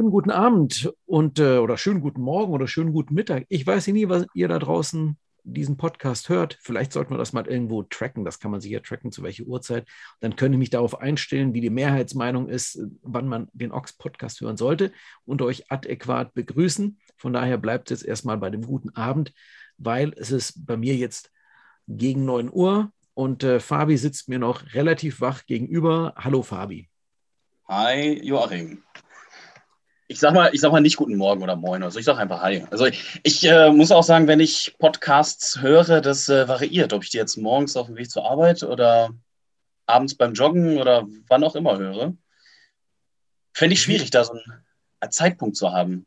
schönen guten Abend und äh, oder schönen guten Morgen oder schönen guten Mittag. Ich weiß nie, was ihr da draußen diesen Podcast hört. Vielleicht sollten wir das mal irgendwo tracken. Das kann man sich ja tracken, zu welcher Uhrzeit. Dann könnte ich mich darauf einstellen, wie die Mehrheitsmeinung ist, wann man den Ox-Podcast hören sollte und euch adäquat begrüßen. Von daher bleibt es jetzt erstmal bei dem guten Abend, weil es ist bei mir jetzt gegen 9 Uhr und äh, Fabi sitzt mir noch relativ wach gegenüber. Hallo Fabi. Hi Joachim ich sag mal, ich sag mal nicht guten Morgen oder Moin. Also ich sag einfach Hi. Also ich, ich äh, muss auch sagen, wenn ich Podcasts höre, das äh, variiert, ob ich die jetzt morgens auf dem Weg zur Arbeit oder abends beim Joggen oder wann auch immer höre. Fände ich schwierig, da so einen, einen Zeitpunkt zu haben.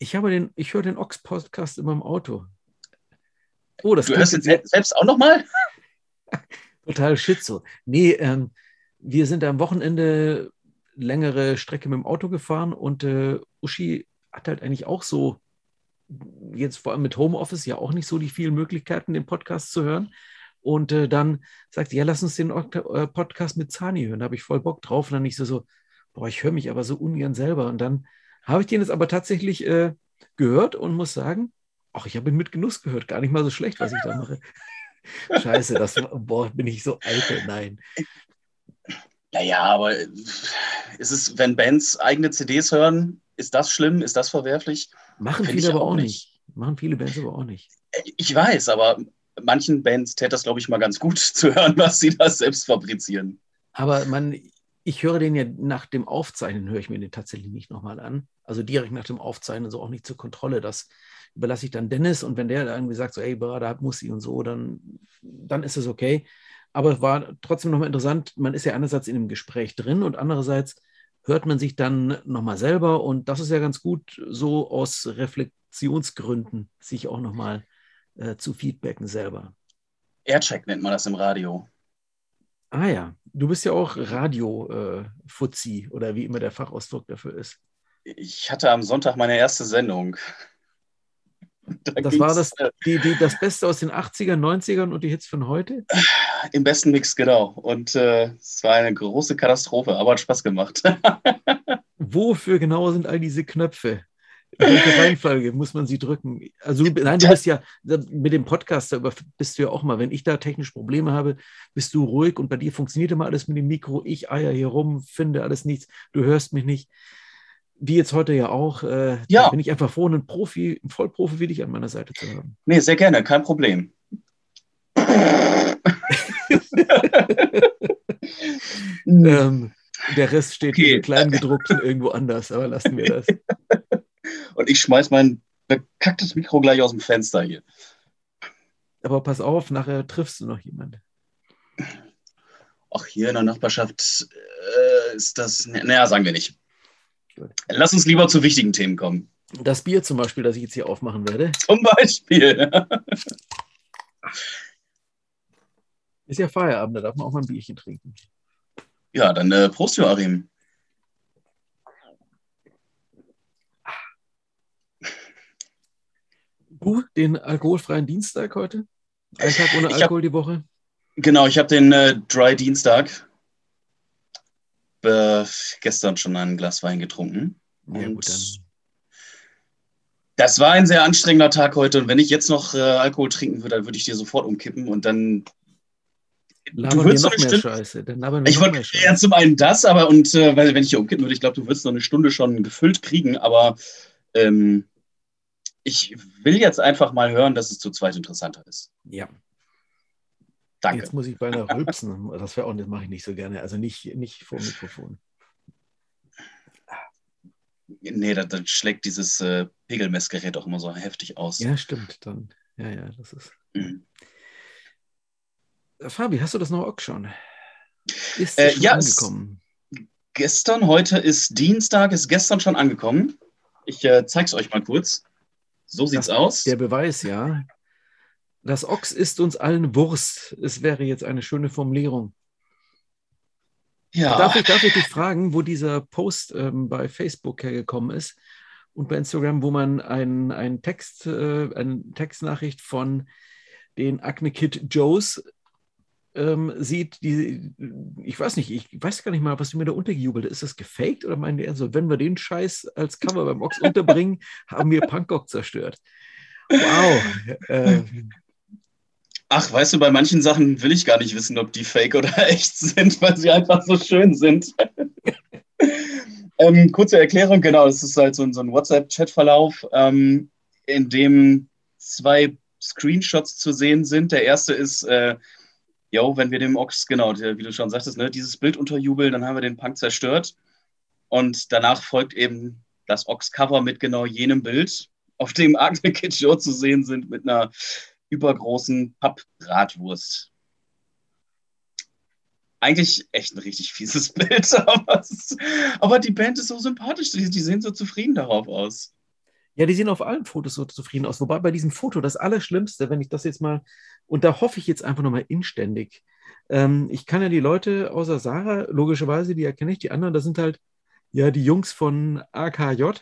Ich habe den, ich höre den Ox-Podcast immer im Auto. Oh, das du hörst jetzt selbst auch nochmal? Total schizo. Nee, ähm, wir sind am Wochenende längere Strecke mit dem Auto gefahren und äh, Uschi hat halt eigentlich auch so, jetzt vor allem mit Homeoffice, ja auch nicht so die vielen Möglichkeiten, den Podcast zu hören. Und äh, dann sagt sie, ja, lass uns den äh, Podcast mit Zani hören. Da habe ich voll Bock drauf. Und dann ich so, so boah, ich höre mich aber so ungern selber. Und dann habe ich den jetzt aber tatsächlich äh, gehört und muss sagen, ach, ich habe ihn mit Genuss gehört. Gar nicht mal so schlecht, was ich da mache. Scheiße, das, boah, bin ich so eitel. Nein. Naja, aber äh, ist es, wenn Bands eigene CDs hören, ist das schlimm? Ist das verwerflich? Machen Find viele aber auch nicht. nicht. Machen viele Bands aber auch nicht. Äh, ich weiß, aber manchen Bands täte das, glaube ich, mal ganz gut zu hören, was sie da selbst fabrizieren. Aber man, ich höre den ja nach dem Aufzeichnen, höre ich mir den tatsächlich nicht nochmal an. Also direkt nach dem Aufzeichnen, so auch nicht zur Kontrolle. Das überlasse ich dann Dennis und wenn der irgendwie sagt, so, ey, Berater hat Musik und so, dann, dann ist es okay. Aber es war trotzdem nochmal interessant, man ist ja einerseits in dem Gespräch drin und andererseits hört man sich dann nochmal selber und das ist ja ganz gut, so aus Reflexionsgründen sich auch nochmal äh, zu feedbacken selber. Aircheck nennt man das im Radio. Ah ja, du bist ja auch Radio-Fuzzi äh, oder wie immer der Fachausdruck dafür ist. Ich hatte am Sonntag meine erste Sendung. Da das war das, äh, die, die, das Beste aus den 80ern, 90ern und die Hits von heute? Im besten Mix, genau. Und äh, es war eine große Katastrophe, aber hat Spaß gemacht. Wofür genau sind all diese Knöpfe? In welcher Reihenfolge muss man sie drücken? Also, nein, du bist ja mit dem Podcast, da bist du ja auch mal, wenn ich da technische Probleme habe, bist du ruhig und bei dir funktioniert immer alles mit dem Mikro. Ich eier hier rum, finde alles nichts, du hörst mich nicht wie jetzt heute ja auch, äh, ja. bin ich einfach froh, einen Profi, einen Vollprofi wie dich an meiner Seite zu haben. Nee, sehr gerne, kein Problem. ähm, der Rest steht okay. in Kleingedruckten irgendwo anders, aber lassen wir das. Und ich schmeiß mein bekacktes Mikro gleich aus dem Fenster hier. Aber pass auf, nachher triffst du noch jemanden. Ach, hier in der Nachbarschaft äh, ist das. Naja, sagen wir nicht. Lass uns lieber zu wichtigen Themen kommen. Das Bier zum Beispiel, das ich jetzt hier aufmachen werde. Zum Beispiel. Ist ja Feierabend, da darf man auch mal ein Bierchen trinken. Ja, dann äh, Prost, Joachim. Du, den alkoholfreien Dienstag heute? Ein Tag ohne Alkohol hab, die Woche? Genau, ich habe den äh, Dry Dienstag äh, gestern schon ein Glas Wein getrunken. Ja, und gut, das war ein sehr anstrengender Tag heute. Und wenn ich jetzt noch äh, Alkohol trinken würde, dann würde ich dir sofort umkippen und dann. Labern du würdest noch mehr Scheiße. Dann labern wir ich wollte ja zum einen das, aber und äh, weil wenn ich hier umkippen würde, ich glaube, du würdest noch eine Stunde schon gefüllt kriegen, aber ähm, ich will jetzt einfach mal hören, dass es zu zweit interessanter ist. Ja, Danke. Jetzt muss ich beinahe rülpsen. Das wäre auch, das mache ich nicht so gerne. Also nicht, nicht vor dem Mikrofon. Nee, dann, dann schlägt dieses äh, Pegelmessgerät auch immer so heftig aus. Ja, stimmt. Dann, ja, ja, das ist. Mhm. Fabi, hast du das noch auch schon? Ist äh, schon ja, angekommen? gestern, heute ist Dienstag, ist gestern schon angekommen. Ich äh, zeige es euch mal kurz. So sieht's das, aus. Der Beweis, ja. Das Ochs ist uns allen Wurst. Es wäre jetzt eine schöne Formulierung. Ja. Darf ich, darf ich dich fragen, wo dieser Post ähm, bei Facebook hergekommen ist und bei Instagram, wo man ein, ein Text, äh, eine Textnachricht von den Acne Kid Joes ähm, sieht, die, ich weiß nicht, ich weiß gar nicht mal, was du mir da untergejubelt Ist das gefaked oder meinen die so, wenn wir den Scheiß als Cover beim Ochs unterbringen, haben wir Punkrock zerstört? Wow. Äh, Ach, weißt du, bei manchen Sachen will ich gar nicht wissen, ob die fake oder echt sind, weil sie einfach so schön sind. ähm, kurze Erklärung, genau, es ist halt so, so ein WhatsApp-Chat-Verlauf, ähm, in dem zwei Screenshots zu sehen sind. Der erste ist, äh, yo, wenn wir dem Ochs, genau, wie du schon sagtest, ne, dieses Bild unterjubeln, dann haben wir den Punk zerstört. Und danach folgt eben das Ochs-Cover mit genau jenem Bild, auf dem Agne Kid Joe zu sehen sind, mit einer übergroßen Pappbratwurst. Eigentlich echt ein richtig fieses Bild, aber, ist, aber die Band ist so sympathisch, die, die sehen so zufrieden darauf aus. Ja, die sehen auf allen Fotos so zufrieden aus. Wobei bei diesem Foto das Allerschlimmste, wenn ich das jetzt mal, und da hoffe ich jetzt einfach nochmal inständig. Ähm, ich kann ja die Leute außer Sarah, logischerweise, die erkenne ich, die anderen, das sind halt ja die Jungs von AKJ.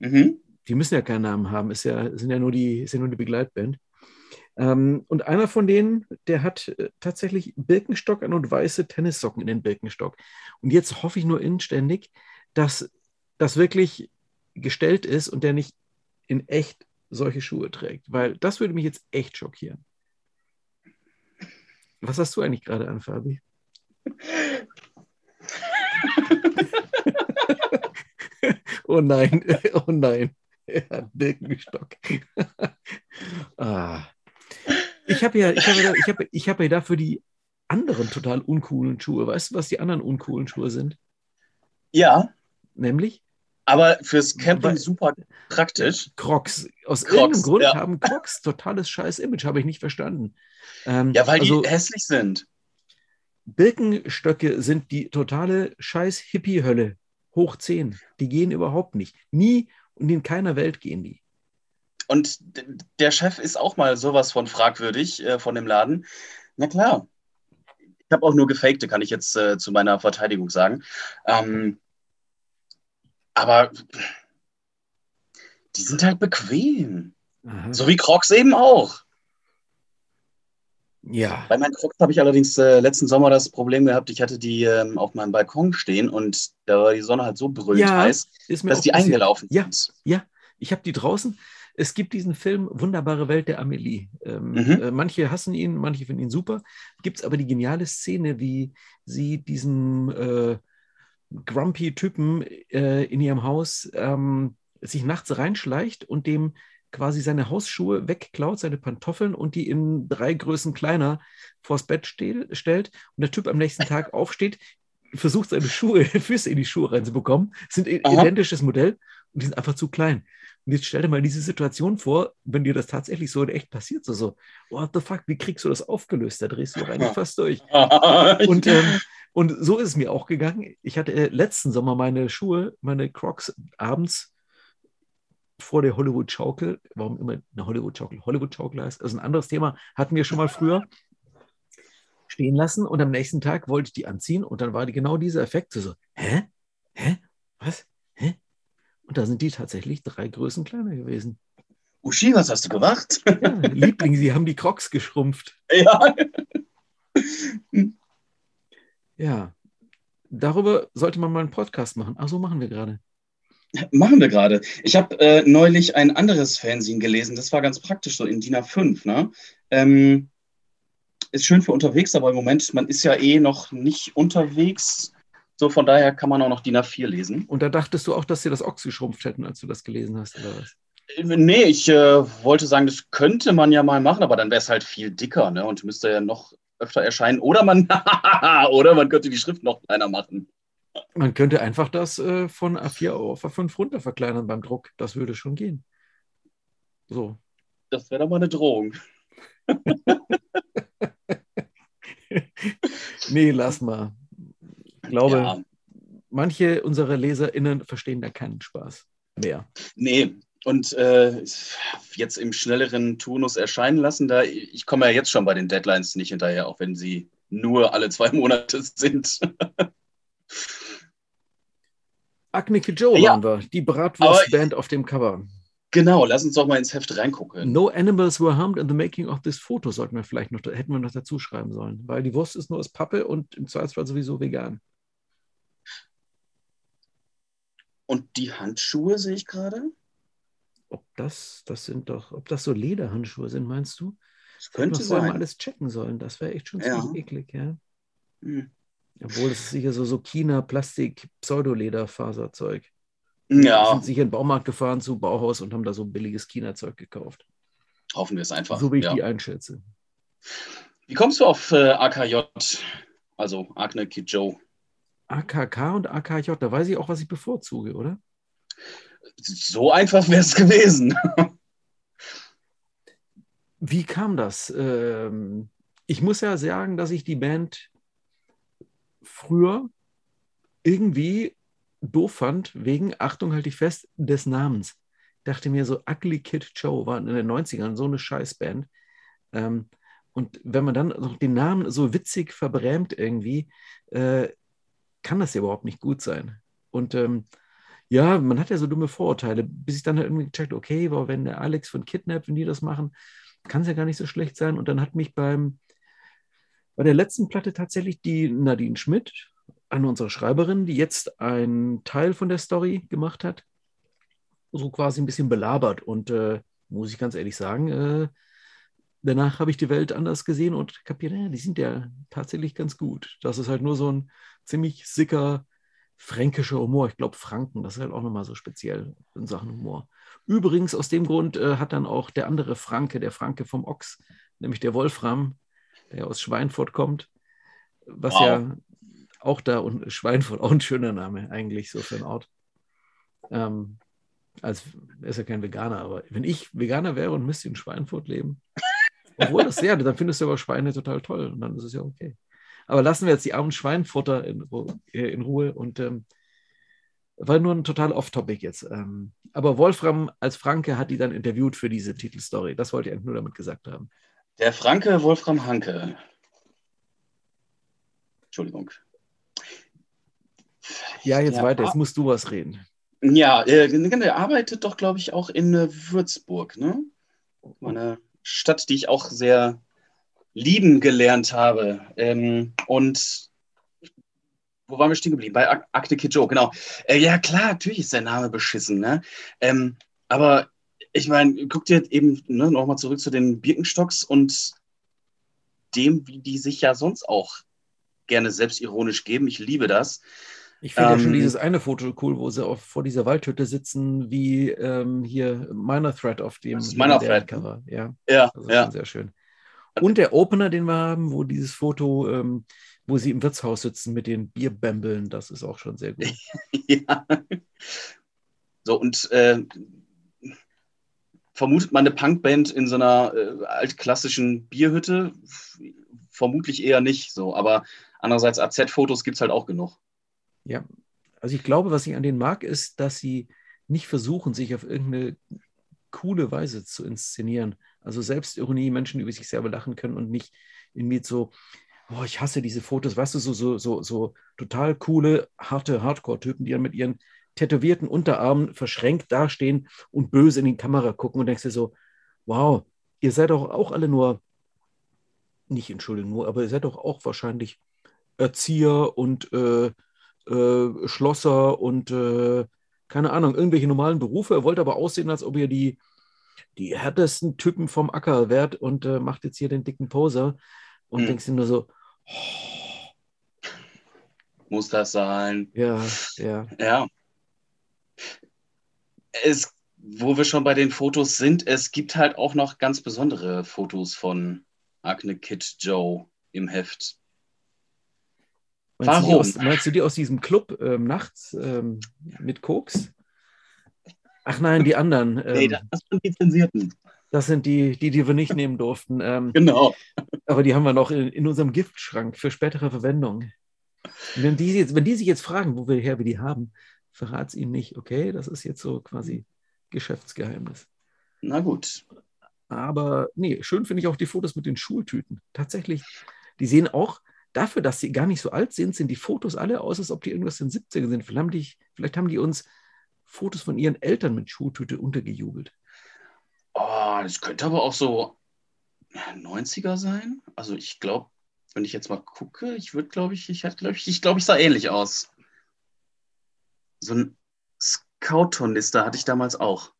Mhm. Die müssen ja keinen Namen haben, ist ja, sind ja nur die, ist ja nur die Begleitband. Ähm, und einer von denen, der hat äh, tatsächlich Birkenstock an und weiße Tennissocken in den Birkenstock. Und jetzt hoffe ich nur inständig, dass das wirklich gestellt ist und der nicht in echt solche Schuhe trägt, weil das würde mich jetzt echt schockieren. Was hast du eigentlich gerade an, Fabi? oh nein, oh nein. Er hat Birkenstock. ah. Ich habe ja, ich habe ja, ich habe, ich habe ja dafür die anderen total uncoolen Schuhe. Weißt du, was die anderen uncoolen Schuhe sind? Ja. Nämlich? Aber fürs Camping Weil, super praktisch. Crocs. Aus Crocs, irgendeinem Grund ja. haben Crocs totales scheiß Image, habe ich nicht verstanden. Ähm, ja, weil also, die hässlich sind. Birkenstöcke sind die totale scheiß Hippie-Hölle. Hoch 10. Die gehen überhaupt nicht. Nie und in keiner Welt gehen die. Und der Chef ist auch mal sowas von fragwürdig äh, von dem Laden. Na klar. Ich habe auch nur gefakte, kann ich jetzt äh, zu meiner Verteidigung sagen. Ähm, aber die sind halt bequem. Aha. So wie Crocs eben auch. Ja. Bei meinen Crocs habe ich allerdings äh, letzten Sommer das Problem gehabt, ich hatte die ähm, auf meinem Balkon stehen und da war die Sonne halt so brüllend ja, heiß, dass die eingelaufen ja, sind. Ja, ich habe die draußen es gibt diesen Film Wunderbare Welt der Amelie. Ähm, mhm. äh, manche hassen ihn, manche finden ihn super. Gibt es aber die geniale Szene, wie sie diesem äh, Grumpy-Typen äh, in ihrem Haus ähm, sich nachts reinschleicht und dem quasi seine Hausschuhe wegklaut, seine Pantoffeln und die in drei Größen kleiner vors Bett stehl, stellt und der Typ am nächsten Tag aufsteht, versucht seine Schuhe, Füße in die Schuhe reinzubekommen. Sind ein identisches Modell und die sind einfach zu klein. Und jetzt stell dir mal diese Situation vor, wenn dir das tatsächlich so in echt passiert, so, so, what the fuck, wie kriegst du das aufgelöst? Da drehst du doch eigentlich fast durch. und, ähm, und so ist es mir auch gegangen. Ich hatte äh, letzten Sommer meine Schuhe, meine Crocs abends vor der Hollywood-Schaukel, warum immer eine Hollywood-Schaukel? Hollywood-Schaukel heißt, also ein anderes Thema hatten wir schon mal früher, stehen lassen und am nächsten Tag wollte ich die anziehen und dann war die genau dieser Effekt, so, so hä? Hä? Was? Und da sind die tatsächlich drei Größen kleiner gewesen. Uschi, was hast du gemacht? Ja, Liebling, sie haben die Crocs geschrumpft. Ja. ja. Darüber sollte man mal einen Podcast machen. Ach so, machen wir gerade. Machen wir gerade. Ich habe äh, neulich ein anderes Fernsehen gelesen. Das war ganz praktisch, so in DIN A5. Ne? Ähm, ist schön für unterwegs, aber im Moment, man ist ja eh noch nicht unterwegs. So, von daher kann man auch noch DIN A4 lesen. Und da dachtest du auch, dass sie das Ochs geschrumpft hätten, als du das gelesen hast, oder was? Äh, nee, ich äh, wollte sagen, das könnte man ja mal machen, aber dann wäre es halt viel dicker, ne? Und müsste ja noch öfter erscheinen. Oder man, oder man könnte die Schrift noch kleiner machen. Man könnte einfach das äh, von A4 auf A5 runter verkleinern beim Druck. Das würde schon gehen. So. Das wäre doch mal eine Drohung. nee, lass mal. Ich glaube, ja. manche unserer LeserInnen verstehen da keinen Spaß mehr. Nee, und äh, jetzt im schnelleren Turnus erscheinen lassen, da ich komme ja jetzt schon bei den Deadlines nicht hinterher, auch wenn sie nur alle zwei Monate sind. Agnike Joe ja. waren wir, die Bratwurstband auf dem Cover. Genau, lass uns doch mal ins Heft reingucken. No animals were harmed in the making of this photo, sollten wir vielleicht noch, hätten wir noch dazu schreiben sollen, weil die Wurst ist nur aus Pappe und im Zweifelsfall sowieso vegan. Und die Handschuhe sehe ich gerade. Ob das, das sind doch, ob das so Lederhandschuhe sind, meinst du? Das könnte vorher mal sein. alles checken sollen. Das wäre echt schon Ja. ziemlich eklig, ja. Hm. Obwohl, ist sicher so, so China, Plastik, Pseudoleder-Faserzeug. Die Ja, sind sicher in den Baumarkt gefahren zu Bauhaus und haben da so billiges China-Zeug gekauft. hoffen wir es einfach. so wie ich ja. die einschätze. Wie kommst du auf äh, AKJ, also Agne Kid Joe? AKK und AKJ, da weiß ich auch, was ich bevorzuge, oder? So einfach wäre es gewesen. Wie kam das? Ähm, ich muss ja sagen, dass ich die Band früher irgendwie doof fand, wegen, Achtung, halte ich fest, des Namens. Dachte mir so, Ugly Kid Joe war in den 90ern so eine Scheißband. Ähm, und wenn man dann noch den Namen so witzig verbrämt irgendwie, äh, kann das ja überhaupt nicht gut sein. Und ähm, ja, man hat ja so dumme Vorurteile, bis ich dann halt irgendwie gecheckt, okay, aber wenn der Alex von Kidnap, wenn die das machen, kann es ja gar nicht so schlecht sein. Und dann hat mich beim, bei der letzten Platte tatsächlich die Nadine Schmidt, eine unserer Schreiberinnen, die jetzt einen Teil von der Story gemacht hat, so quasi ein bisschen belabert. Und äh, muss ich ganz ehrlich sagen, äh, danach habe ich die Welt anders gesehen und kapiert, ja, die sind ja tatsächlich ganz gut. Das ist halt nur so ein ziemlich sicker fränkischer Humor. Ich glaube, Franken, das ist halt auch nochmal so speziell in Sachen Humor. Übrigens, aus dem Grund äh, hat dann auch der andere Franke, der Franke vom Ochs, nämlich der Wolfram, der aus Schweinfurt kommt, was Wow. ja auch da und Schweinfurt, auch ein schöner Name eigentlich so für einen Ort. Ähm, als er ist ja kein Veganer, aber wenn ich Veganer wäre und müsste in Schweinfurt leben, obwohl das ja, dann findest du aber Schweine total toll und dann ist es ja okay. Aber lassen wir jetzt die armen Schweinfutter in, Ru- äh, in Ruhe und ähm, war nur ein total off-topic jetzt. Ähm, aber Wolfram als Franke hat die dann interviewt für diese Titelstory. Das wollte ich eigentlich nur damit gesagt haben. Der Franke Wolfram Hanke. Entschuldigung. Ja, jetzt Ja, weiter. Jetzt musst du was reden. Ja, äh, der arbeitet doch, glaube ich, auch in äh, Würzburg, ne? Meine Stadt, die ich auch sehr lieben gelernt habe. Ähm, und wo waren wir stehen geblieben? Bei Ak Akte Kid Joe, genau. Äh, ja, klar, natürlich ist der Name beschissen, ne? Ähm, aber ich meine, guck dir eben ne, nochmal zurück zu den Birkenstocks und dem, wie die sich ja sonst auch gerne selbstironisch geben. Ich liebe das. Ich finde ja schon Ähm, dieses eine Foto cool, wo sie auf, vor dieser Waldhütte sitzen, wie ähm, hier Minor Threat auf dem Das ist Minor Threat, ne? Cover. Ja, Ja, das ist ja. schon sehr schön. Und der Opener, den wir haben, wo dieses Foto, ähm, wo sie im Wirtshaus sitzen mit den Bierbämbeln, das ist auch schon sehr gut. Ja. So, und äh, vermutet man eine Punkband in so einer äh, altklassischen Bierhütte? Vermutlich eher nicht so, aber andererseits AZ-Fotos gibt es halt auch genug. Ja, also ich glaube, was ich an denen mag, ist, dass sie nicht versuchen, sich auf irgendeine coole Weise zu inszenieren. Also Selbstironie, Menschen über sich selber lachen können und nicht irgendwie so, oh, ich hasse diese Fotos, weißt du, so, so, so, so total coole, harte Hardcore-Typen, die dann mit ihren tätowierten Unterarmen verschränkt dastehen und böse in die Kamera gucken und denkst dir so, wow, ihr seid doch auch alle nur, nicht Entschuldigung, nur, aber ihr seid doch auch wahrscheinlich Erzieher und äh, äh, Schlosser und äh, keine Ahnung, irgendwelche normalen Berufe. Er wollte aber aussehen, als ob ihr die, die härtesten Typen vom Acker wärt und äh, macht jetzt hier den dicken Poser und Hm. denkst dir nur so, oh, Muss das sein? ja, ja. Ja. Es, wo wir schon bei den Fotos sind, es gibt halt auch noch ganz besondere Fotos von Agne Kid Joe im Heft. Meinst, Du die Warum? aus, meinst du die aus diesem Club ähm, nachts ähm, mit Koks? Ach nein, die anderen. Ähm, Nee, das sind die Zensierten. das sind die, die, die wir nicht nehmen durften. Ähm, Genau. Aber die haben wir noch in, in unserem Giftschrank für spätere Verwendung. Wenn die, jetzt, wenn die sich jetzt fragen, wo wir her wir die haben, verrat es ihnen nicht, okay? Das ist jetzt so quasi Geschäftsgeheimnis. Na gut. Aber nee, schön finde ich auch die Fotos mit den Schultüten. Tatsächlich, die sehen auch, dafür, dass sie gar nicht so alt sind, sind die Fotos alle aus, als ob die irgendwas in den 70ern sind. Vielleicht haben die, vielleicht haben die uns Fotos von ihren Eltern mit Schultüte untergejubelt. Oh, das könnte aber auch so 90er sein. Also ich glaube, wenn ich jetzt mal gucke, ich würde, glaube ich, ich glaube ich, ich glaube, ich sah ähnlich aus. So ein Scout-Tornister hatte ich damals auch.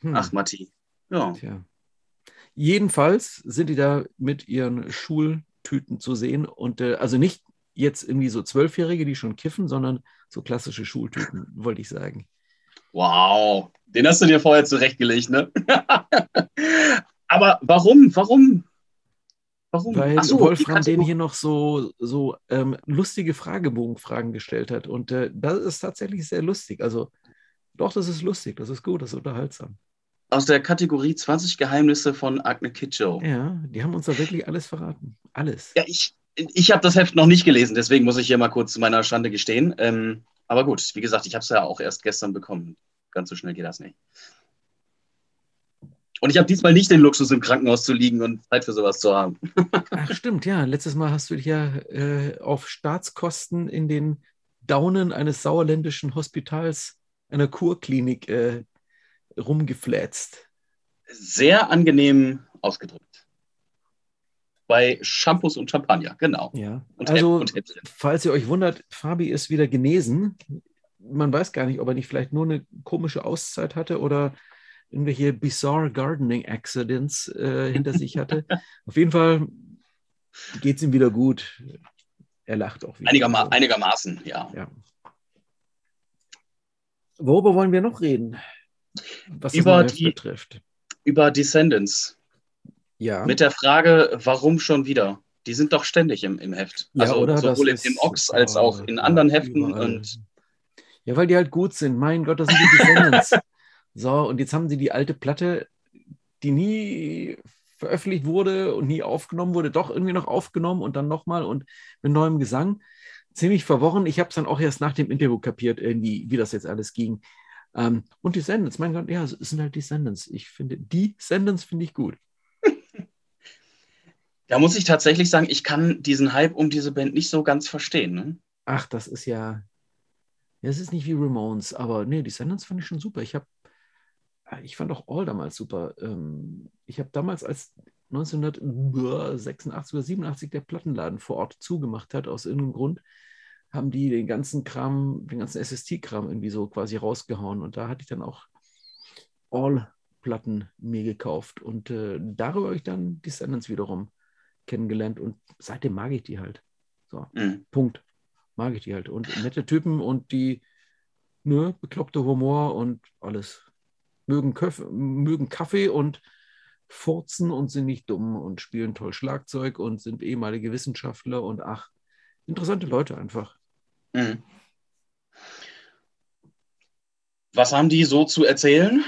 Hm. Ach, Matti. Ja. Tja. Jedenfalls sind die da mit ihren Schultüten zu sehen und äh, also nicht jetzt irgendwie so Zwölfjährige, die schon kiffen, sondern so klassische Schultüten, wollte ich sagen. Wow, den hast du dir vorher zurechtgelegt, ne? Aber warum? Warum? Warum? Weil so, Wolfram den hier noch so, so ähm, lustige Fragebogenfragen gestellt hat. Und äh, das ist tatsächlich sehr lustig. Also, doch, das ist lustig, das ist gut, das ist unterhaltsam. Aus der Kategorie 20 Geheimnisse von Agne Kitschel. Ja, die haben uns da wirklich alles verraten. Alles. Ja, ich, ich habe das Heft noch nicht gelesen, deswegen muss ich hier mal kurz zu meiner Schande gestehen. Ähm, aber gut, wie gesagt, ich habe es ja auch erst gestern bekommen. Ganz so schnell geht das nicht. Und ich habe diesmal nicht den Luxus, im Krankenhaus zu liegen und Zeit für sowas zu haben. Ach, stimmt, ja. Letztes Mal hast du dich ja äh, auf Staatskosten in den Daunen eines sauerländischen Hospitals, einer Kurklinik, äh, rumgeflätzt. Sehr angenehm ausgedrückt. Bei Shampoos und Champagner, genau. Ja. Und also, falls ihr euch wundert, Fabi ist wieder genesen. Man weiß gar nicht, ob er nicht vielleicht nur eine komische Auszeit hatte oder irgendwelche bizarre Gardening Accidents äh, hinter sich hatte. Auf jeden Fall geht es ihm wieder gut. Er lacht auch wieder. Einigerma. Einigermaßen, ja. ja. Worüber wollen wir noch reden? Was über die, betrifft. Über Descendants. Ja. Mit der Frage, warum schon wieder? Die sind doch ständig im, im Heft. Ja, also sowohl im, im Ox als auch in anderen Heften. Und ja, weil die halt gut sind. Mein Gott, das sind die Descendants. So, und jetzt haben sie die alte Platte, die nie veröffentlicht wurde und nie aufgenommen wurde, doch irgendwie noch aufgenommen und dann nochmal und mit neuem Gesang. Ziemlich verworren. Ich habe es dann auch erst nach dem Interview kapiert, irgendwie, wie das jetzt alles ging. Ähm, und die Descendants, mein Gott, ja, es sind halt die Descendants. Ich finde, die Descendants finde ich gut. Da muss ich tatsächlich sagen, ich kann diesen Hype um diese Band nicht so ganz verstehen. Ne? Ach, das ist ja. Es ist nicht wie Ramones, aber nee, die Descendants fand ich schon super. Ich habe Ah, ich fand auch All damals super. Ähm, ich habe damals, als 1986 oder 87 der Plattenladen vor Ort zugemacht hat, aus irgendeinem Grund, haben die den ganzen Kram, den ganzen SST-Kram irgendwie so quasi rausgehauen. Und da hatte ich dann auch All-Platten mir gekauft. Und äh, darüber habe ich dann Descendants wiederum kennengelernt. Und seitdem mag ich die halt. So, mhm. Punkt. Mag ich die halt. Und nette Typen und die, ne, bekloppte Humor und alles mögen, Köf mögen Kaffee und furzen und sind nicht dumm und spielen toll Schlagzeug und sind ehemalige Wissenschaftler und ach, interessante Leute einfach. Mhm. Was haben die so zu erzählen?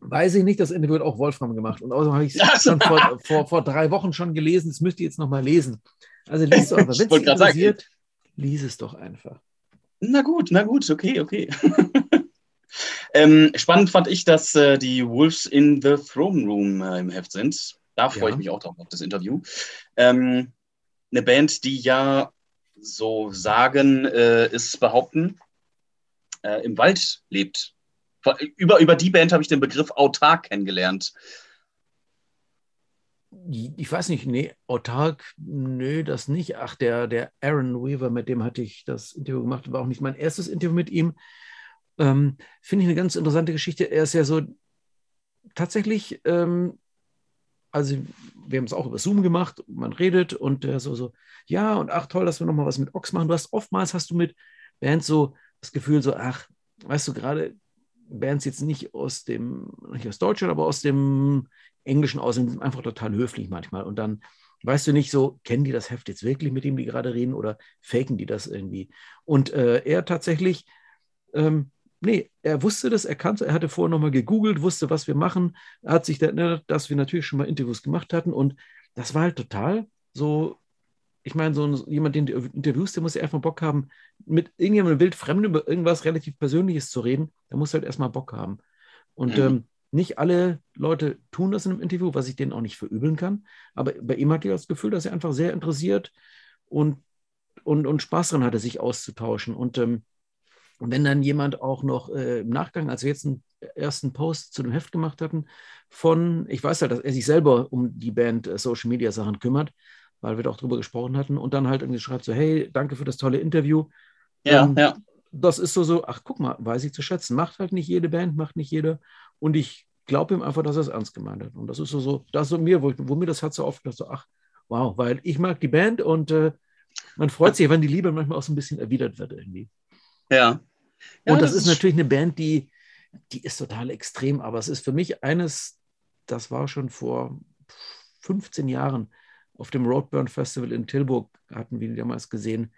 Weiß ich nicht, das Ende wird auch Wolfram gemacht. Und außerdem habe ich es schon vor, vor, vor, drei Wochen schon gelesen. Das müsst ihr jetzt nochmal lesen. Also liest du aber, wenn es interessiert, sagen. lies es doch einfach. Na gut, na gut, okay, okay. Ähm, spannend fand ich, dass äh, die Wolves in the Throne Room äh, im Heft sind. Da freue ja. ich mich auch drauf auf das Interview. Ähm, eine Band, die ja so sagen, äh, ist behaupten, äh, im Wald lebt. Über, über die Band habe ich den Begriff autark kennengelernt. Ich weiß nicht, nee, autark, nö, das nicht. Ach, der, der Aaron Weaver, mit dem hatte ich das Interview gemacht, war auch nicht mein erstes Interview mit ihm. Ähm, Finde ich eine ganz interessante Geschichte. Er ist ja so tatsächlich, ähm, also wir haben es auch über Zoom gemacht, man redet und der so, so, ja, und ach toll, dass wir nochmal was mit Ox machen. Du hast oftmals hast du mit Bands so das Gefühl, so, ach, weißt du, gerade Bands jetzt nicht aus dem, nicht aus Deutschland, aber aus dem Englischen aus, sind einfach total höflich manchmal. Und dann weißt du nicht so, kennen die das Heft jetzt wirklich, mit dem die gerade reden, oder faken die das irgendwie? Und äh, er tatsächlich ähm, nee, er wusste das, er kannte, er hatte vorher nochmal gegoogelt, wusste, was wir machen, er hat sich erinnert, dass wir natürlich schon mal Interviews gemacht hatten und das war halt total so, ich meine, so ein, jemand, den du interviewst, der muss ja erstmal Bock haben, mit irgendjemandem wildfremden über irgendwas relativ Persönliches zu reden, der muss halt erstmal Bock haben. Und mhm. ähm, nicht alle Leute tun das in einem Interview, was ich denen auch nicht verübeln kann, aber bei ihm hatte ich das Gefühl, dass er einfach sehr interessiert und, und, und Spaß daran hatte, sich auszutauschen. Und ähm, wenn dann jemand auch noch äh, im Nachgang, als wir jetzt einen ersten Post zu dem Heft gemacht hatten, von, ich weiß halt, dass er sich selber um die Band äh, Social Media Sachen kümmert, weil wir da auch drüber gesprochen hatten und dann halt irgendwie schreibt so, hey, danke für das tolle Interview. Ja, Ähm, ja. Das ist so, so, ach guck mal, weiß ich zu schätzen. Macht halt nicht jede Band, macht nicht jeder. Und ich glaube ihm einfach, dass er es ernst gemeint hat. Und das ist so, so das ist so mir, wo, ich, wo mir das Herz so aufgeht, so, ach, wow, weil ich mag die Band und äh, man freut sich, wenn die Liebe manchmal auch so ein bisschen erwidert wird irgendwie. Ja. Ja, und das, ist natürlich eine Band, die, die ist total extrem, aber es ist für mich eines, das war schon vor 15 Jahren auf dem Roadburn Festival in Tilburg, hatten wir die damals gesehen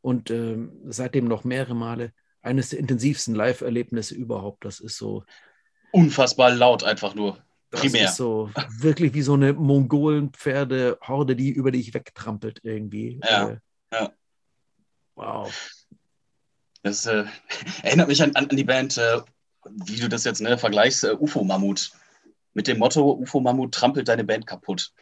und ähm, seitdem noch mehrere Male eines der intensivsten Live-Erlebnisse überhaupt. Das ist so, unfassbar laut einfach nur. das Primär. ist so wirklich wie so eine Mongolen-Pferde-Horde, die über dich wegtrampelt irgendwie. Ja, Äh, ja. Wow. Das äh, erinnert mich an, an, die Band, äh, wie du das jetzt ne, vergleichst, äh, UFO Mammut. Mit dem Motto, UFO Mammut trampelt deine Band kaputt.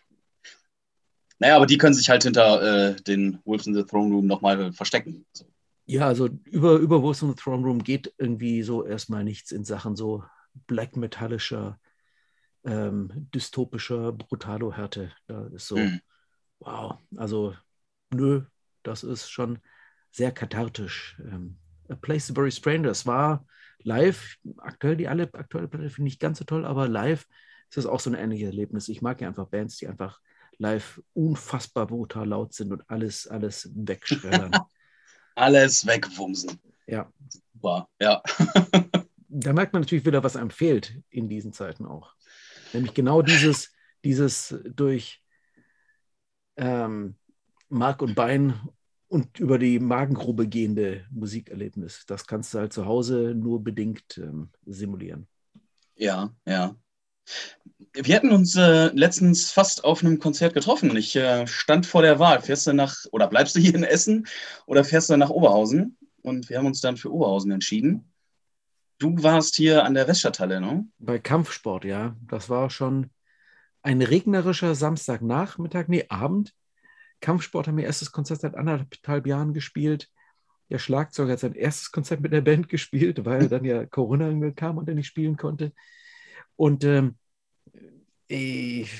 Naja, aber die können sich halt hinter äh, den Wolves in the Throne Room nochmal verstecken. So. Ja, also über, über Wolves in the Throne Room geht irgendwie so erstmal nichts in Sachen so black metallischer, ähm, dystopischer Brutalo-Härte. Da ist so, Hm. wow, also nö, das ist schon sehr kathartisch. Ähm, A Place to Bury Strangers war live, aktuell die alle aktuelle Platte finde ich ganz so toll, aber live ist das auch so ein ähnliches Erlebnis. Ich mag ja einfach Bands, die einfach live unfassbar brutal laut sind und alles, alles wegschreddern. Alles wegwumsen. ja. Super, ja. da merkt man natürlich wieder, was einem fehlt in diesen Zeiten auch. Nämlich genau dieses, dieses durch ähm, Mark und Bein und über die Magengrube gehende Musikerlebnis. Das kannst du halt zu Hause nur bedingt ähm, simulieren. Ja, ja. Wir hatten uns äh, letztens fast auf einem Konzert getroffen. Ich äh, stand vor der Wahl. Fährst du nach, oder bleibst du hier in Essen oder fährst du nach Oberhausen? Und wir haben uns dann für Oberhausen entschieden. Du warst hier an der Weststadthalle, ne? Bei Kampfsport, ja. Das war schon ein regnerischer Samstagnachmittag, nee, Abend. Kampfsport haben ihr erstes Konzert seit anderthalb Jahren gespielt. Der Schlagzeuger hat sein erstes Konzert mit der Band gespielt, weil dann ja Corona kam und er nicht spielen konnte. Und ähm, ich,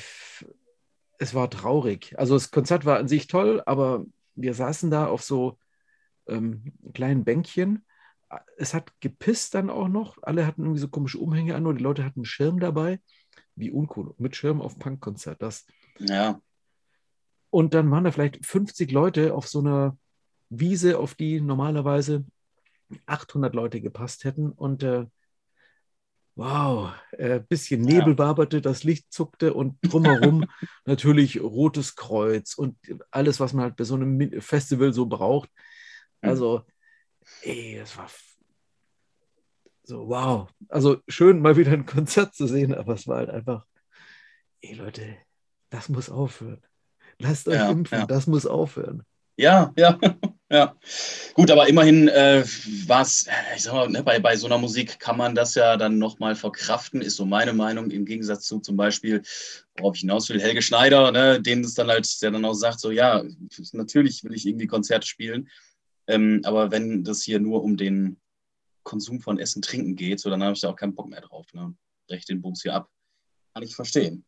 es war traurig. Also das Konzert war an sich toll, aber wir saßen da auf so ähm, kleinen Bänkchen. Es hat gepisst dann auch noch. Alle hatten irgendwie so komische Umhänge an, nur die Leute hatten einen Schirm dabei. Wie uncool. Mit Schirm auf Punkkonzert. Das. Ja. Und dann waren da vielleicht 50 Leute auf so einer Wiese, auf die normalerweise 800 Leute gepasst hätten. Und äh, wow, ein bisschen Nebel Ja. waberte, das Licht zuckte und drumherum natürlich Rotes Kreuz und alles, was man halt bei so einem Festival so braucht. Mhm. Also, ey, es war so, wow. Also schön, mal wieder ein Konzert zu sehen, aber es war halt einfach, ey Leute, das muss aufhören. Lasst euch Ja, impfen, ja. das muss aufhören. Ja, ja, ja. Gut, aber immerhin äh, war es, ich sag mal, ne, bei, bei so einer Musik kann man das ja dann nochmal verkraften, ist so meine Meinung, im Gegensatz zu zum Beispiel, worauf ich hinaus will, Helge Schneider, ne, dem es dann halt, der dann auch sagt, so ja, natürlich will ich irgendwie Konzerte spielen, ähm, aber wenn das hier nur um den Konsum von Essen, Trinken geht, so dann habe ich da auch keinen Bock mehr drauf. Ne? Recht den Bums hier ab. Kann ich verstehen.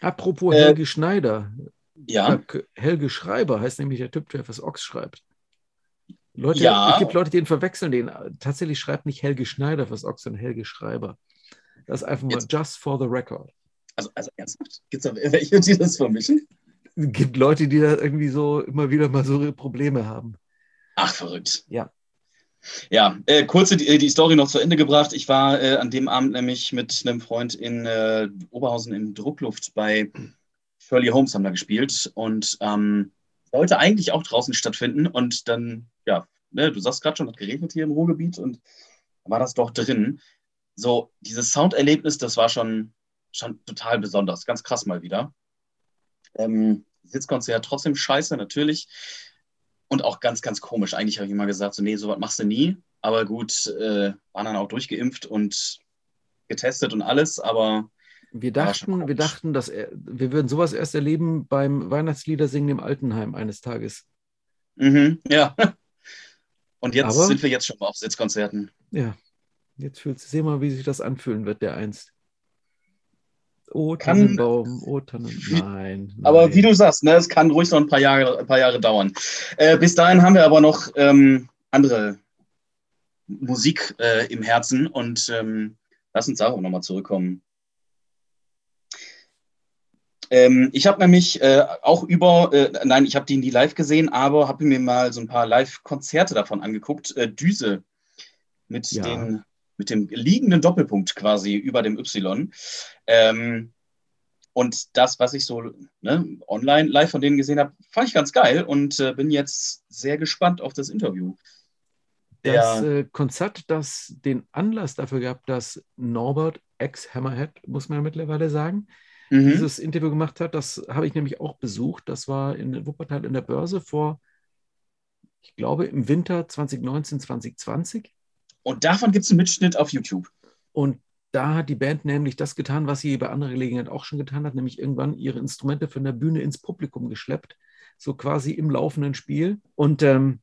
Apropos Äh, Helge Schneider, Ja, Helge Schreiber heißt nämlich der Typ, der fürs Ochs schreibt. Leute, Ja. es gibt Leute, die ihn verwechseln den. Tatsächlich schreibt nicht Helge Schneider fürs Ochs, sondern Helge Schreiber. Das ist einfach mal Jetzt- just for the record. also, also ernsthaft? Gibt es da welche, die das vermischen? Es gibt Leute, die da irgendwie so immer wieder mal so Probleme haben. Ach, verrückt. Ja. Ja, äh, kurze die, die Story noch zu Ende gebracht. Ich war äh, an dem Abend nämlich mit einem Freund in äh, Oberhausen in Druckluft bei Shirley Holmes haben da gespielt und ähm, sollte eigentlich auch draußen stattfinden. Und dann, ja, ne, du sagst gerade schon, hat geregnet hier im Ruhrgebiet und war das doch drin. So, dieses Sounderlebnis, das war schon, schon total besonders. Ganz krass mal wieder. Ähm, Sitzkonzert trotzdem scheiße, natürlich. Und auch ganz, ganz komisch. Eigentlich habe ich immer gesagt, so, nee, sowas machst du nie. Aber gut, äh, waren dann auch durchgeimpft und getestet und alles. Aber Wir dachten, wir dachten, dass er, wir würden sowas erst erleben beim Weihnachtsliedersingen im Altenheim eines Tages. mhm, ja, Und jetzt Aber- sind wir jetzt schon mal auf Sitzkonzerten. Ja, jetzt fühlt seh mal, wie sich das anfühlen wird, der einst. Oh, Tannenbaum, oh, Tannen. Wie- Nein. Aber nein. wie du sagst, ne, es kann ruhig noch ein paar Jahre, ein paar Jahre dauern. Äh, bis dahin haben wir aber noch ähm, andere Musik äh, im Herzen und ähm, lass uns darauf nochmal zurückkommen. Ähm, ich habe nämlich äh, auch über, äh, nein, ich habe die nie live gesehen, aber habe mir mal so ein paar Live-Konzerte davon angeguckt. Äh, Düse mit, Ja. den, mit dem liegenden Doppelpunkt quasi über dem Y. Ähm, und das, was ich so ne, online live von denen gesehen habe, fand ich ganz geil und äh, bin jetzt sehr gespannt auf das Interview. Das Der- äh, Konzert, das den Anlass dafür gab, dass Norbert ex-Hammerhead, muss man ja mittlerweile sagen, Mhm. dieses Interview gemacht hat, das habe ich nämlich auch besucht. Das war in Wuppertal in der Börse vor, ich glaube, im Winter 2019, 2020. Und davon gibt es einen Mitschnitt auf YouTube. Und da hat die Band nämlich das getan, was sie bei anderer Gelegenheit auch schon getan hat, nämlich irgendwann ihre Instrumente von der Bühne ins Publikum geschleppt, so quasi im laufenden Spiel. Und ähm,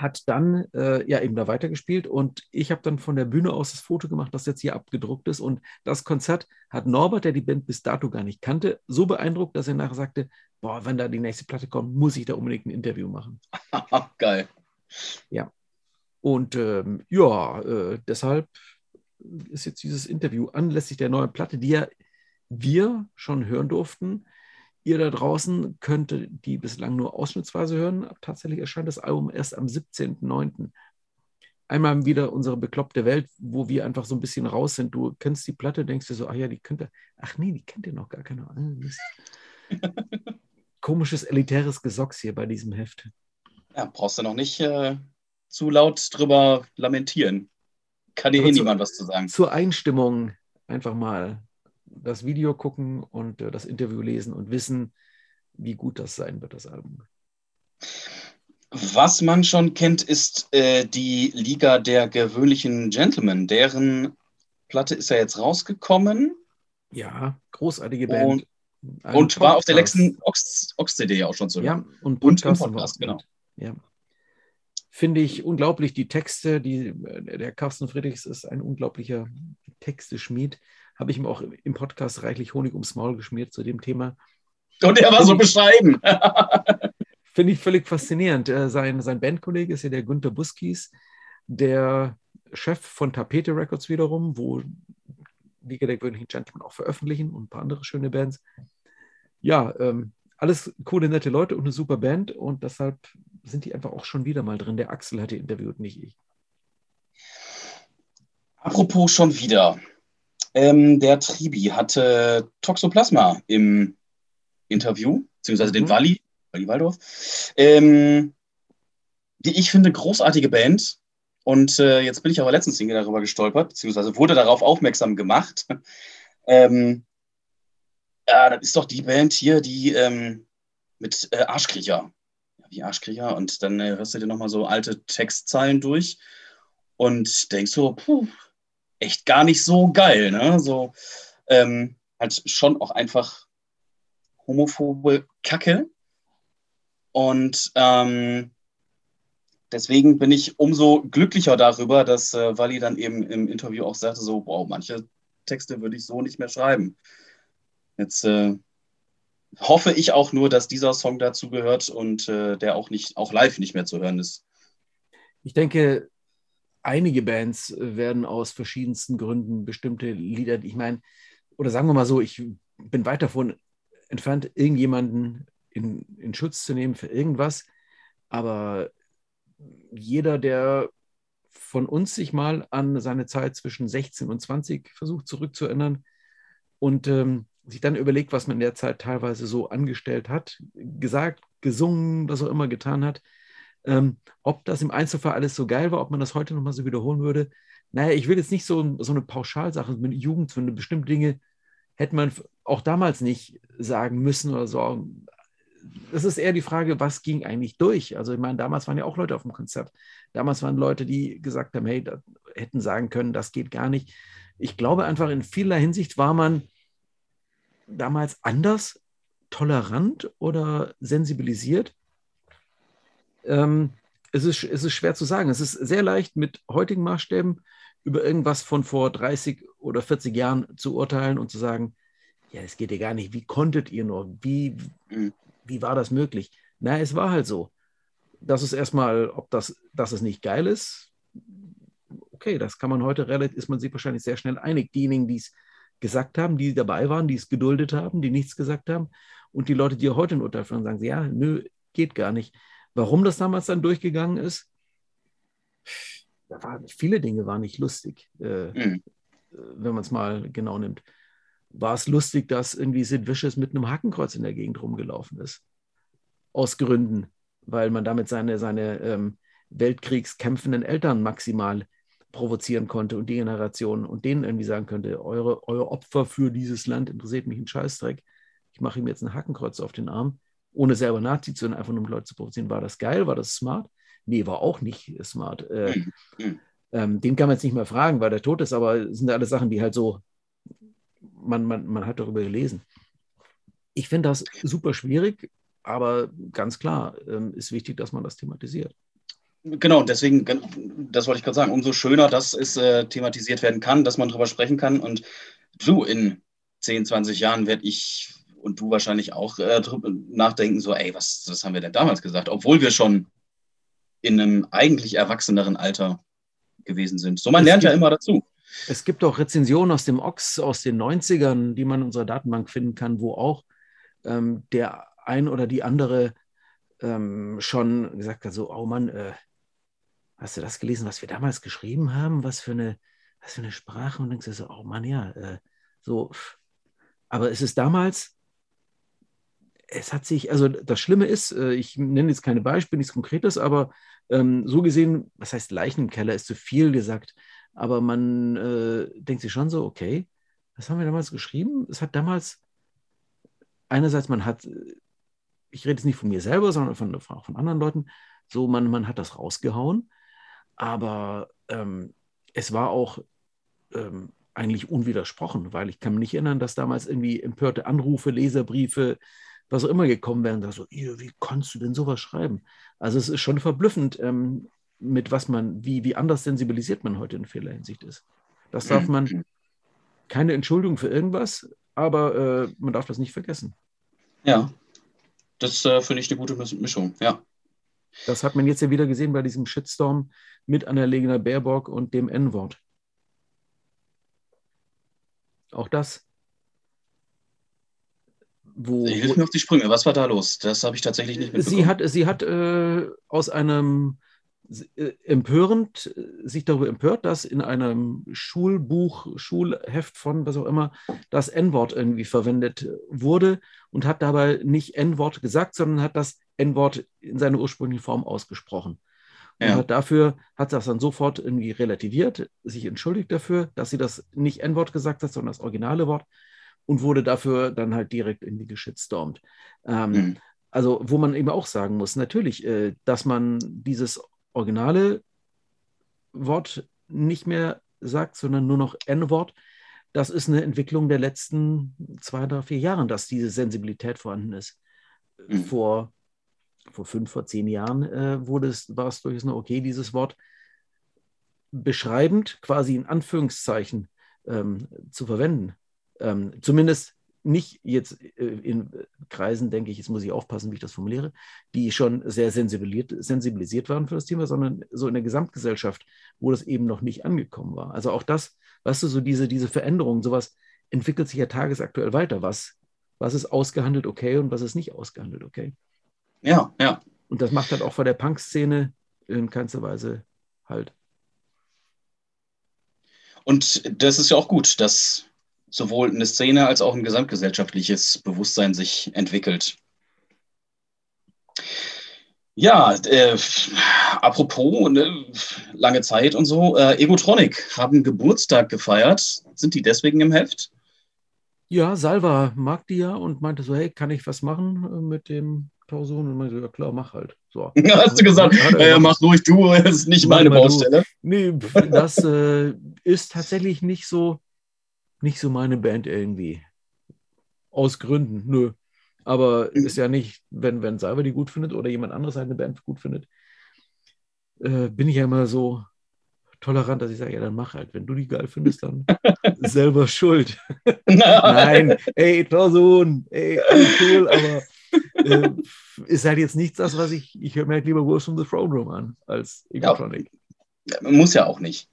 hat dann äh, ja eben da weitergespielt. Und ich habe dann von der Bühne aus das Foto gemacht, das jetzt hier abgedruckt ist. Und das Konzert hat Norbert, der die Band bis dato gar nicht kannte, so beeindruckt, dass er nachher sagte, boah, wenn da die nächste Platte kommt, muss ich da unbedingt ein Interview machen. Geil. Und ähm, ja, äh, deshalb ist jetzt dieses Interview anlässlich der neuen Platte, die ja wir schon hören durften. Ihr da draußen könnt die bislang nur ausschnittsweise hören. Tatsächlich erscheint das Album erst am 17.09. Einmal wieder unsere bekloppte Welt, wo wir einfach so ein bisschen raus sind. Du kennst die Platte, denkst dir so, ach ja, die könnte, ach nee, die kennt ihr noch gar keine. Ah. Komisches elitäres Gesocks hier bei diesem Heft. Ja, brauchst du noch nicht äh, zu laut drüber lamentieren. Kann dir eh niemand was zu sagen. zur Einstimmung einfach mal das Video gucken und äh, das Interview lesen und wissen, wie gut das sein wird, das Album. Was man schon kennt, ist äh, die Liga der gewöhnlichen Gentlemen. Deren Platte ist ja jetzt rausgekommen Ja, großartige Band. Ein und war auf der letzten Ox- Ox-CD auch schon zu Ja, hören. und Und Podcast, wir Podcast, genau. Ja. Finde ich unglaublich, die Texte, die, äh, der Carsten Friedrichs ist ein unglaublicher Texteschmied. Habe ich ihm auch im Podcast reichlich Honig ums Maul geschmiert zu dem Thema. Und er war so bescheiden. Finde ich völlig faszinierend. Äh, Sein, sein Bandkollege ist ja der Günther Buskies, der Chef von Tapete Records wiederum, wo Liga der gewöhnlichen Gentlemen auch veröffentlichen und ein paar andere schöne Bands. Ja, ähm, alles coole, nette Leute und eine super Band und deshalb sind die einfach auch schon wieder mal drin. Der Axel hat die interviewt, nicht ich. Apropos schon wieder. Ähm, der Tribi hatte Toxoplasma im Interview, beziehungsweise den Mhm. Walli, Walli Waldorf. Ähm, die ich finde großartige Band. Und äh, jetzt bin ich aber letztens darüber gestolpert, beziehungsweise wurde darauf aufmerksam gemacht. ähm, ja, das ist doch die Band hier, die ähm, mit äh, Arschkriecher. Ja, wie Arschkriecher. Und dann äh, hörst du dir nochmal so alte Textzeilen durch und denkst so, puh, echt gar nicht so geil, ne? So, ähm, halt schon auch einfach homophobe Kacke. Und ähm, deswegen bin ich umso glücklicher darüber, dass äh, Wally dann eben im Interview auch sagte, so, wow, manche Texte würde ich so nicht mehr schreiben. Jetzt äh, hoffe ich auch nur, dass dieser Song dazu gehört und äh, der auch nicht, auch live nicht mehr zu hören ist. Ich denke, einige Bands werden aus verschiedensten Gründen bestimmte Lieder, ich meine, oder sagen wir mal so, ich bin weit davon entfernt, irgendjemanden in, in Schutz zu nehmen für irgendwas. Aber jeder, der von uns sich mal an seine Zeit zwischen 16 und 20 versucht zurückzuerinnern und ähm, sich dann überlegt, was man in der Zeit teilweise so angestellt hat, gesagt, gesungen, was auch immer getan hat, ähm, ob das im Einzelfall alles so geil war, ob man das heute nochmal so wiederholen würde. Naja, ich will jetzt nicht so, so eine Pauschalsache mit Jugend, so eine bestimmte Dinge hätte man auch damals nicht sagen müssen oder so. Das ist eher die Frage, was ging eigentlich durch? Also ich meine, damals waren ja auch Leute auf dem Konzert. Damals waren Leute, die gesagt haben, hey, hätten sagen können, das geht gar nicht. Ich glaube einfach, in vieler Hinsicht war man damals anders, tolerant oder sensibilisiert. Ähm, es, ist, es ist schwer zu sagen. Es ist sehr leicht, mit heutigen Maßstäben über irgendwas von vor 30 oder 40 Jahren zu urteilen und zu sagen, ja, es geht ja gar nicht, wie konntet ihr nur, wie, mhm. wie war das möglich? Na, es war halt so. Das ist erstmal, ob das, dass es nicht geil ist, okay, das kann man heute relativ, ist man sich wahrscheinlich sehr schnell einig. Diejenigen, die es gesagt haben, die dabei waren, die es geduldet haben, die nichts gesagt haben und die Leute, die heute ein Urteil führen, sagen sie, ja, nö, geht gar nicht. Warum das damals dann durchgegangen ist, da waren, viele Dinge waren nicht lustig, äh, mhm. wenn man es mal genau nimmt. War es lustig, dass irgendwie Sid Vicious mit einem Hakenkreuz in der Gegend rumgelaufen ist? Aus Gründen, weil man damit seine, seine ähm, weltkriegskämpfenden Eltern maximal provozieren konnte und die Generation und denen irgendwie sagen könnte, eure, eure Opfer für dieses Land interessiert mich ein Scheißdreck. Ich mache ihm jetzt ein Hakenkreuz auf den Arm, ohne selber zu sein, einfach nur um Leute zu provozieren. War das geil? War das smart? Nee, war auch nicht smart. Äh, mhm. Mhm. ähm, den kann man jetzt nicht mehr fragen, weil der tot ist, aber es sind alles Sachen, die halt so, man, man, man hat darüber gelesen. Ich finde das super schwierig, aber ganz klar ähm, ist wichtig, dass man das thematisiert. Genau, deswegen, das wollte ich gerade sagen, umso schöner, dass es äh, thematisiert werden kann, dass man darüber sprechen kann. Und du, in 10, 20 Jahren werde ich und du wahrscheinlich auch äh, nachdenken, so, ey, was, was haben wir denn damals gesagt? Obwohl wir schon in einem eigentlich erwachseneren Alter gewesen sind. So, man es lernt gibt, ja immer dazu. Es gibt auch Rezensionen aus dem Ox aus den 90ern, die man in unserer Datenbank finden kann, wo auch ähm, der ein oder die andere ähm, schon gesagt hat, so, oh Mann, äh, hast du das gelesen, was wir damals geschrieben haben? Was für eine, was für eine Sprache? Und denkst du so, oh Mann, ja, äh, so. Aber es ist damals, es hat sich, also das Schlimme ist, äh, ich nenne jetzt keine Beispiele, nichts Konkretes, aber ähm, so gesehen, was heißt Leichen im Keller, ist zu viel gesagt. Aber man äh, denkt sich schon so, okay, was haben wir damals geschrieben? Es hat damals, einerseits, man hat, ich rede jetzt nicht von mir selber, sondern von, von anderen Leuten, so, man, man hat das rausgehauen aber ähm, es war auch ähm, eigentlich unwidersprochen, weil ich kann mich nicht erinnern, dass damals irgendwie empörte Anrufe, Leserbriefe, was auch immer gekommen wären. Da so, wie kannst du denn sowas schreiben? Also es ist schon verblüffend, ähm, mit was man, wie, wie anders sensibilisiert man heute in vieler Hinsicht ist. Das darf man, keine Entschuldigung für irgendwas, aber äh, man darf das nicht vergessen. Ja, das äh, finde ich eine gute Mischung, ja. Das hat man jetzt ja wieder gesehen bei diesem Shitstorm mit Annalena Baerbock und dem N-Wort. Auch das. Wo, Hilf mir auf die Sprünge. Was war da los? Das habe ich tatsächlich nicht mitbekommen. Sie hat, sie hat äh, aus einem äh, empörend sich darüber empört, dass in einem Schulbuch, Schulheft von was auch immer das N-Wort irgendwie verwendet wurde und hat dabei nicht N-Wort gesagt, sondern hat das N-Wort in seiner ursprünglichen Form ausgesprochen. Und ja. hat dafür hat das dann sofort irgendwie relativiert, sich entschuldigt dafür, dass sie das nicht N-Wort gesagt hat, sondern das originale Wort und wurde dafür dann halt direkt irgendwie geschitstormt. Ähm, mhm. Also, wo man eben auch sagen muss, natürlich, äh, dass man dieses originale Wort nicht mehr sagt, sondern nur noch N-Wort, das ist eine Entwicklung der letzten zwei, drei, vier Jahre, dass diese Sensibilität vorhanden ist. Mhm. Vor vor fünf, vor zehn Jahren äh, wurde es, war es durchaus noch okay, dieses Wort beschreibend, quasi in Anführungszeichen ähm, zu verwenden. Ähm, zumindest nicht jetzt äh, in Kreisen, denke ich, jetzt muss ich aufpassen, wie ich das formuliere, die schon sehr sensibilisiert, sensibilisiert waren für das Thema, sondern so in der Gesamtgesellschaft, wo das eben noch nicht angekommen war. Also auch das, weißt du, so diese, diese Veränderung, sowas entwickelt sich ja tagesaktuell weiter. Was, was ist ausgehandelt okay und was ist nicht ausgehandelt okay? Ja, ja. Und das macht halt auch vor der Punk-Szene in keinster Weise halt. Und das ist ja auch gut, dass sowohl eine Szene als auch ein gesamtgesellschaftliches Bewusstsein sich entwickelt. Ja, äh, apropos ne, lange Zeit und so, äh, Egotronic haben Geburtstag gefeiert. Sind die deswegen im Heft? Ja, Salva mag die ja und meinte so, hey, kann ich was machen äh, mit dem Klausuren und meinte, ja klar, mach halt. So. Hast du gesagt, ja, mach ruhig du, das ist nicht meine Baustelle. Du. Nee, das äh, ist tatsächlich nicht so, nicht so meine Band irgendwie. Aus Gründen, nö. Aber mhm. ist ja nicht, wenn, wenn Salva die gut findet oder jemand anderes eine Band gut findet, äh, bin ich ja immer so tolerant, dass ich sage, ja, dann mach halt. Wenn du die geil findest, dann selber schuld. Nein, ey, Torsohn, ey, alles cool, aber äh, ist halt jetzt nichts das, was ich, ich höre mir halt lieber Wolves from the Throne Room an als Egotronic. Ja, muss ja auch nicht.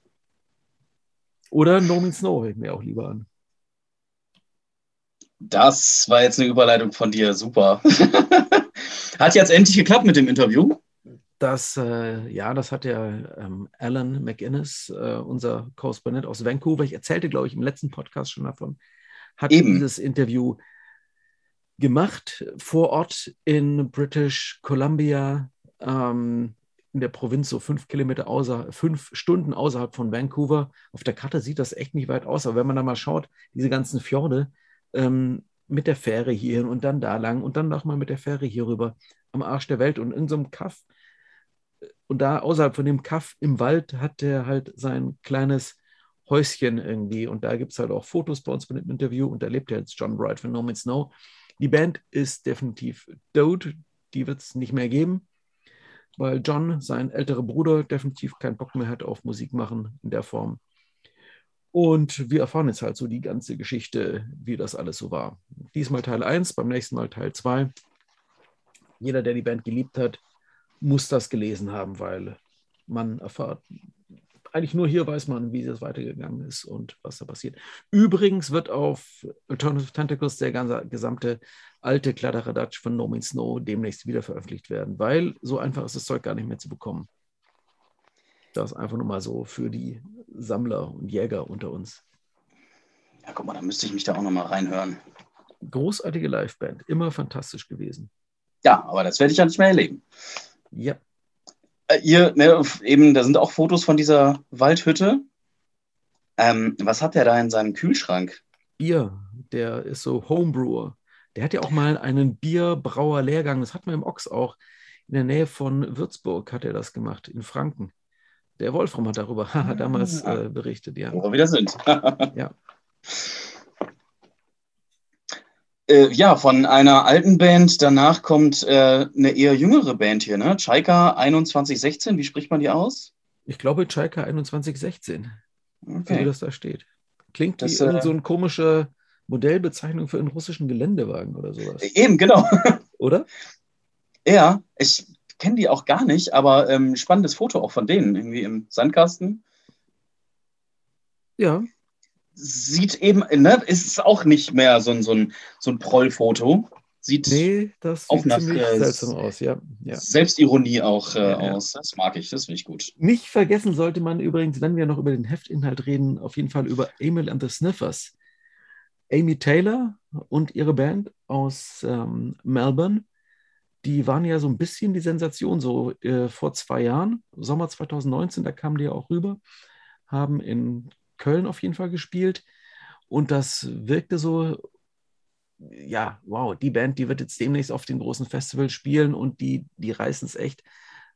Oder No Means No höre ich mir auch lieber an. Das war jetzt eine Überleitung von dir, super. Hat jetzt endlich geklappt mit dem Interview? Das, äh, ja, das hat ja ähm, Alan McInnes, äh, unser Korrespondent aus Vancouver, ich erzählte, glaube ich, im letzten Podcast schon davon, hat Eben. dieses Interview gemacht vor Ort in British Columbia, ähm, in der Provinz, so fünf Kilometer außer, fünf Stunden außerhalb von Vancouver. Auf der Karte sieht das echt nicht weit aus, aber wenn man da mal schaut, diese ganzen Fjorde, ähm, mit der Fähre hier und dann da lang und dann nochmal mit der Fähre hier rüber am Arsch der Welt und in so einem Kaff. Und da außerhalb von dem Kaff im Wald hat der halt sein kleines Häuschen irgendwie. Und da gibt es halt auch Fotos bei uns von dem Interview. Und da lebt er jetzt John Bright von No Man's Snow. Die Band ist definitiv tot. Die wird es nicht mehr geben, weil John, sein älterer Bruder, definitiv keinen Bock mehr hat auf Musik machen in der Form. Und wir erfahren jetzt halt so die ganze Geschichte, wie das alles so war. Diesmal Teil 1, beim nächsten Mal Teil 2. Jeder, der die Band geliebt hat, muss das gelesen haben, weil man erfahrt, eigentlich nur hier weiß man, wie es weitergegangen ist und was da passiert. Übrigens wird auf Alternative Tentacles der ganze, gesamte alte Kladderadatsch von No Means Snow demnächst wieder veröffentlicht werden, weil so einfach ist das Zeug gar nicht mehr zu bekommen. Das einfach nur mal so für die Sammler und Jäger unter uns. Ja, guck mal, da müsste ich mich da auch nochmal reinhören. Großartige Liveband, immer fantastisch gewesen. Ja, aber das werde ich ja nicht mehr erleben. Ja. Äh, ihr, ne, eben, da sind auch Fotos von dieser Waldhütte. Ähm, was hat der da in seinem Kühlschrank? Bier, der ist so Homebrewer. Der hat ja auch mal einen Bierbrauer-Lehrgang, das hat man im Ochs auch. In der Nähe von Würzburg hat er das gemacht, in Franken. Der Wolfram hat darüber damals ah. äh, berichtet, ja. Wo wir wieder sind. ja. Äh, ja, von einer alten Band, danach kommt äh, eine eher jüngere Band hier, ne? Chaika 2116, wie spricht man die aus? Ich glaube Chaika 2116, okay. wie das da steht. Klingt das, wie äh, so eine komische Modellbezeichnung für einen russischen Geländewagen oder sowas. Eben, genau. Oder? Ja, ich kenne die auch gar nicht, aber ähm, spannendes Foto auch von denen, irgendwie im Sandkasten. Ja. Sieht eben, ne, ist auch nicht mehr so ein, so ein, so ein Prollfoto. Sieht nee, das auch sieht nach äh, seltsam aus, ja. ja. Selbstironie auch äh, ja, ja. aus. Das mag ich, das finde ich gut. Nicht vergessen sollte man übrigens, wenn wir noch über den Heftinhalt reden, auf jeden Fall über Emil and the Sniffers. Amy Taylor und ihre Band aus ähm, Melbourne die waren ja so ein bisschen die Sensation, so äh, vor zwei Jahren, Sommer 2019, da kamen die ja auch rüber, haben in Köln auf jeden Fall gespielt und das wirkte so, ja, wow, die Band, die wird jetzt demnächst auf den großen Festivals spielen und die, die reißen es echt,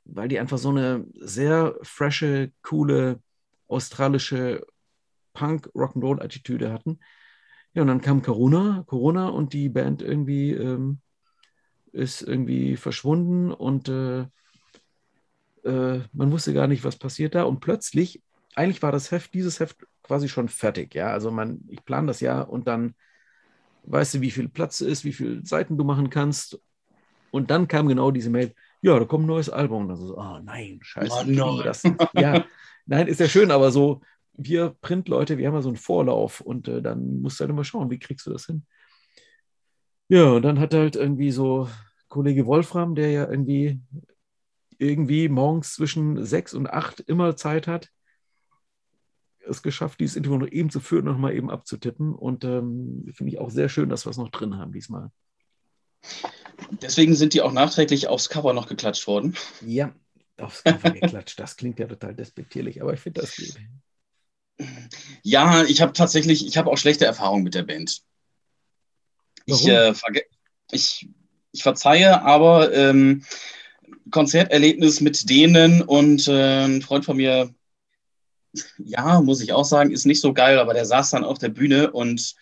weil die einfach so eine sehr frische, coole, australische Punk-Rock'n'Roll-Attitüde hatten. Ja, und dann kam Corona, Corona und die Band irgendwie ähm, ist irgendwie verschwunden und äh, äh, man wusste gar nicht, was passiert da. Und plötzlich, eigentlich war das Heft, dieses Heft quasi schon fertig. Ja, also man, ich plane das ja und dann weißt du, wie viel Platz ist, wie viele Seiten du machen kannst. Und dann kam genau diese Mail, ja, da kommt ein neues Album. Und dann so, oh nein, scheiße, oh, nein. das. Ja, nein, ist ja schön, aber so, wir Printleute, wir haben ja so einen Vorlauf und äh, dann musst du halt immer schauen, wie kriegst du das hin. Ja, und dann hat halt irgendwie so Kollege Wolfram, der ja irgendwie, irgendwie morgens zwischen sechs und acht immer Zeit hat, es geschafft, dieses Interview noch eben zu führen und nochmal eben abzutippen. Und ähm, finde ich auch sehr schön, dass wir es noch drin haben diesmal. Deswegen sind die auch nachträglich aufs Cover noch geklatscht worden. Ja, aufs Cover geklatscht. Das klingt ja total despektierlich, aber ich finde das gut. Ja, ich habe tatsächlich, ich habe auch schlechte Erfahrungen mit der Band. Ich, äh, ich, ich verzeihe, aber ähm, Konzerterlebnis mit denen und äh, ein Freund von mir, ja, muss ich auch sagen, ist nicht so geil, aber der saß dann auf der Bühne und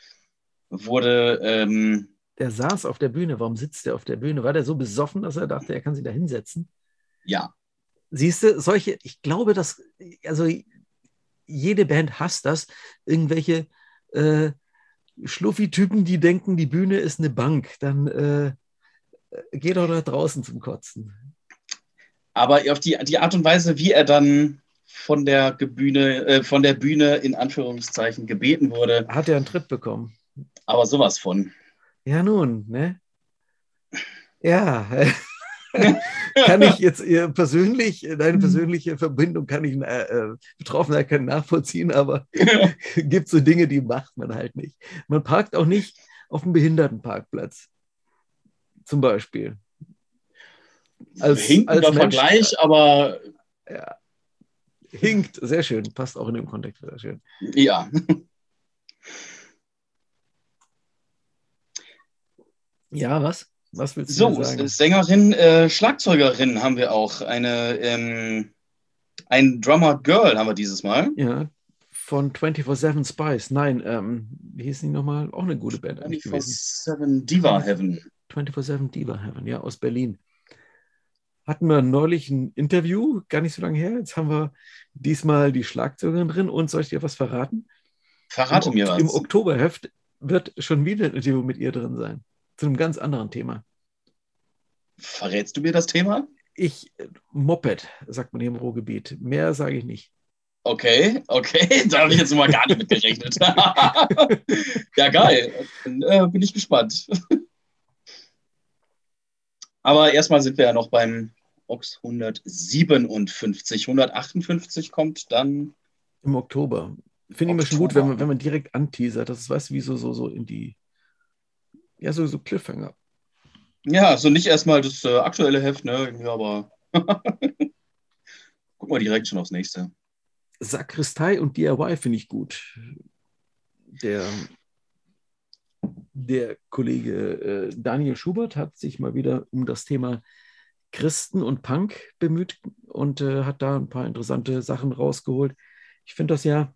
wurde. Ähm, der saß auf der Bühne. Warum sitzt der auf der Bühne? War der so besoffen, dass er dachte, er kann sich da hinsetzen? Ja. Siehst du, solche, ich glaube, dass, also jede Band hasst das, irgendwelche äh, Schluffi-Typen, die denken, die Bühne ist eine Bank. Dann äh, geh doch da draußen zum Kotzen. Aber auf die, die Art und Weise, wie er dann von der Bühne, äh, von der Bühne in Anführungszeichen gebeten wurde. Hat er einen Tritt bekommen. Aber sowas von. Ja, nun, ne? Ja. kann ich jetzt persönlich, deine mhm. persönliche Verbindung kann ich äh, äh Betroffenheit kann nachvollziehen, aber gibt so Dinge, die macht man halt nicht. Man parkt auch nicht auf dem Behindertenparkplatz. Zum Beispiel. Als, Hinkender als Vergleich, aber. Ja. Hinkt, sehr schön, passt auch in dem Kontext sehr schön. Ja. Ja, was? Was willst du so, sagen? Sängerin, äh, Schlagzeugerin haben wir auch. Eine, ähm, ein Drummer Girl haben wir dieses Mal. Ja, von 24-7 Spice. Nein, ähm, wie hieß die nochmal? Auch eine gute Band 24-7 Diva Heaven. 24-7 Diva Heaven, ja, aus Berlin. Hatten wir neulich ein Interview, gar nicht so lange her. Jetzt haben wir diesmal die Schlagzeugerin drin und soll ich dir was verraten? Verrate Im, mir was. Im Oktoberheft wird schon wieder ein Interview mit ihr drin sein zu einem ganz anderen Thema. Verrätst du mir das Thema? Ich, Moped, sagt man hier im Ruhrgebiet. Mehr sage ich nicht. Okay, okay, da habe ich jetzt mal gar nicht mit gerechnet. ja, geil. Dann äh, bin ich gespannt. Aber erstmal sind wir ja noch beim Ox 157. 158 kommt dann. Im Oktober. Finde ich mir schon gut, wenn man, wenn man direkt anteasert. Das ist, weißt du, wie so, so, so in die ja, so, so Cliffhanger. Ja, so nicht erstmal das äh, aktuelle Heft, ne? Ja, aber guck mal direkt schon aufs nächste. Sakristei und DIY finde ich gut. Der, der Kollege äh, Daniel Schubert hat sich mal wieder um das Thema Christen und Punk bemüht und äh, hat da ein paar interessante Sachen rausgeholt. Ich finde das ja,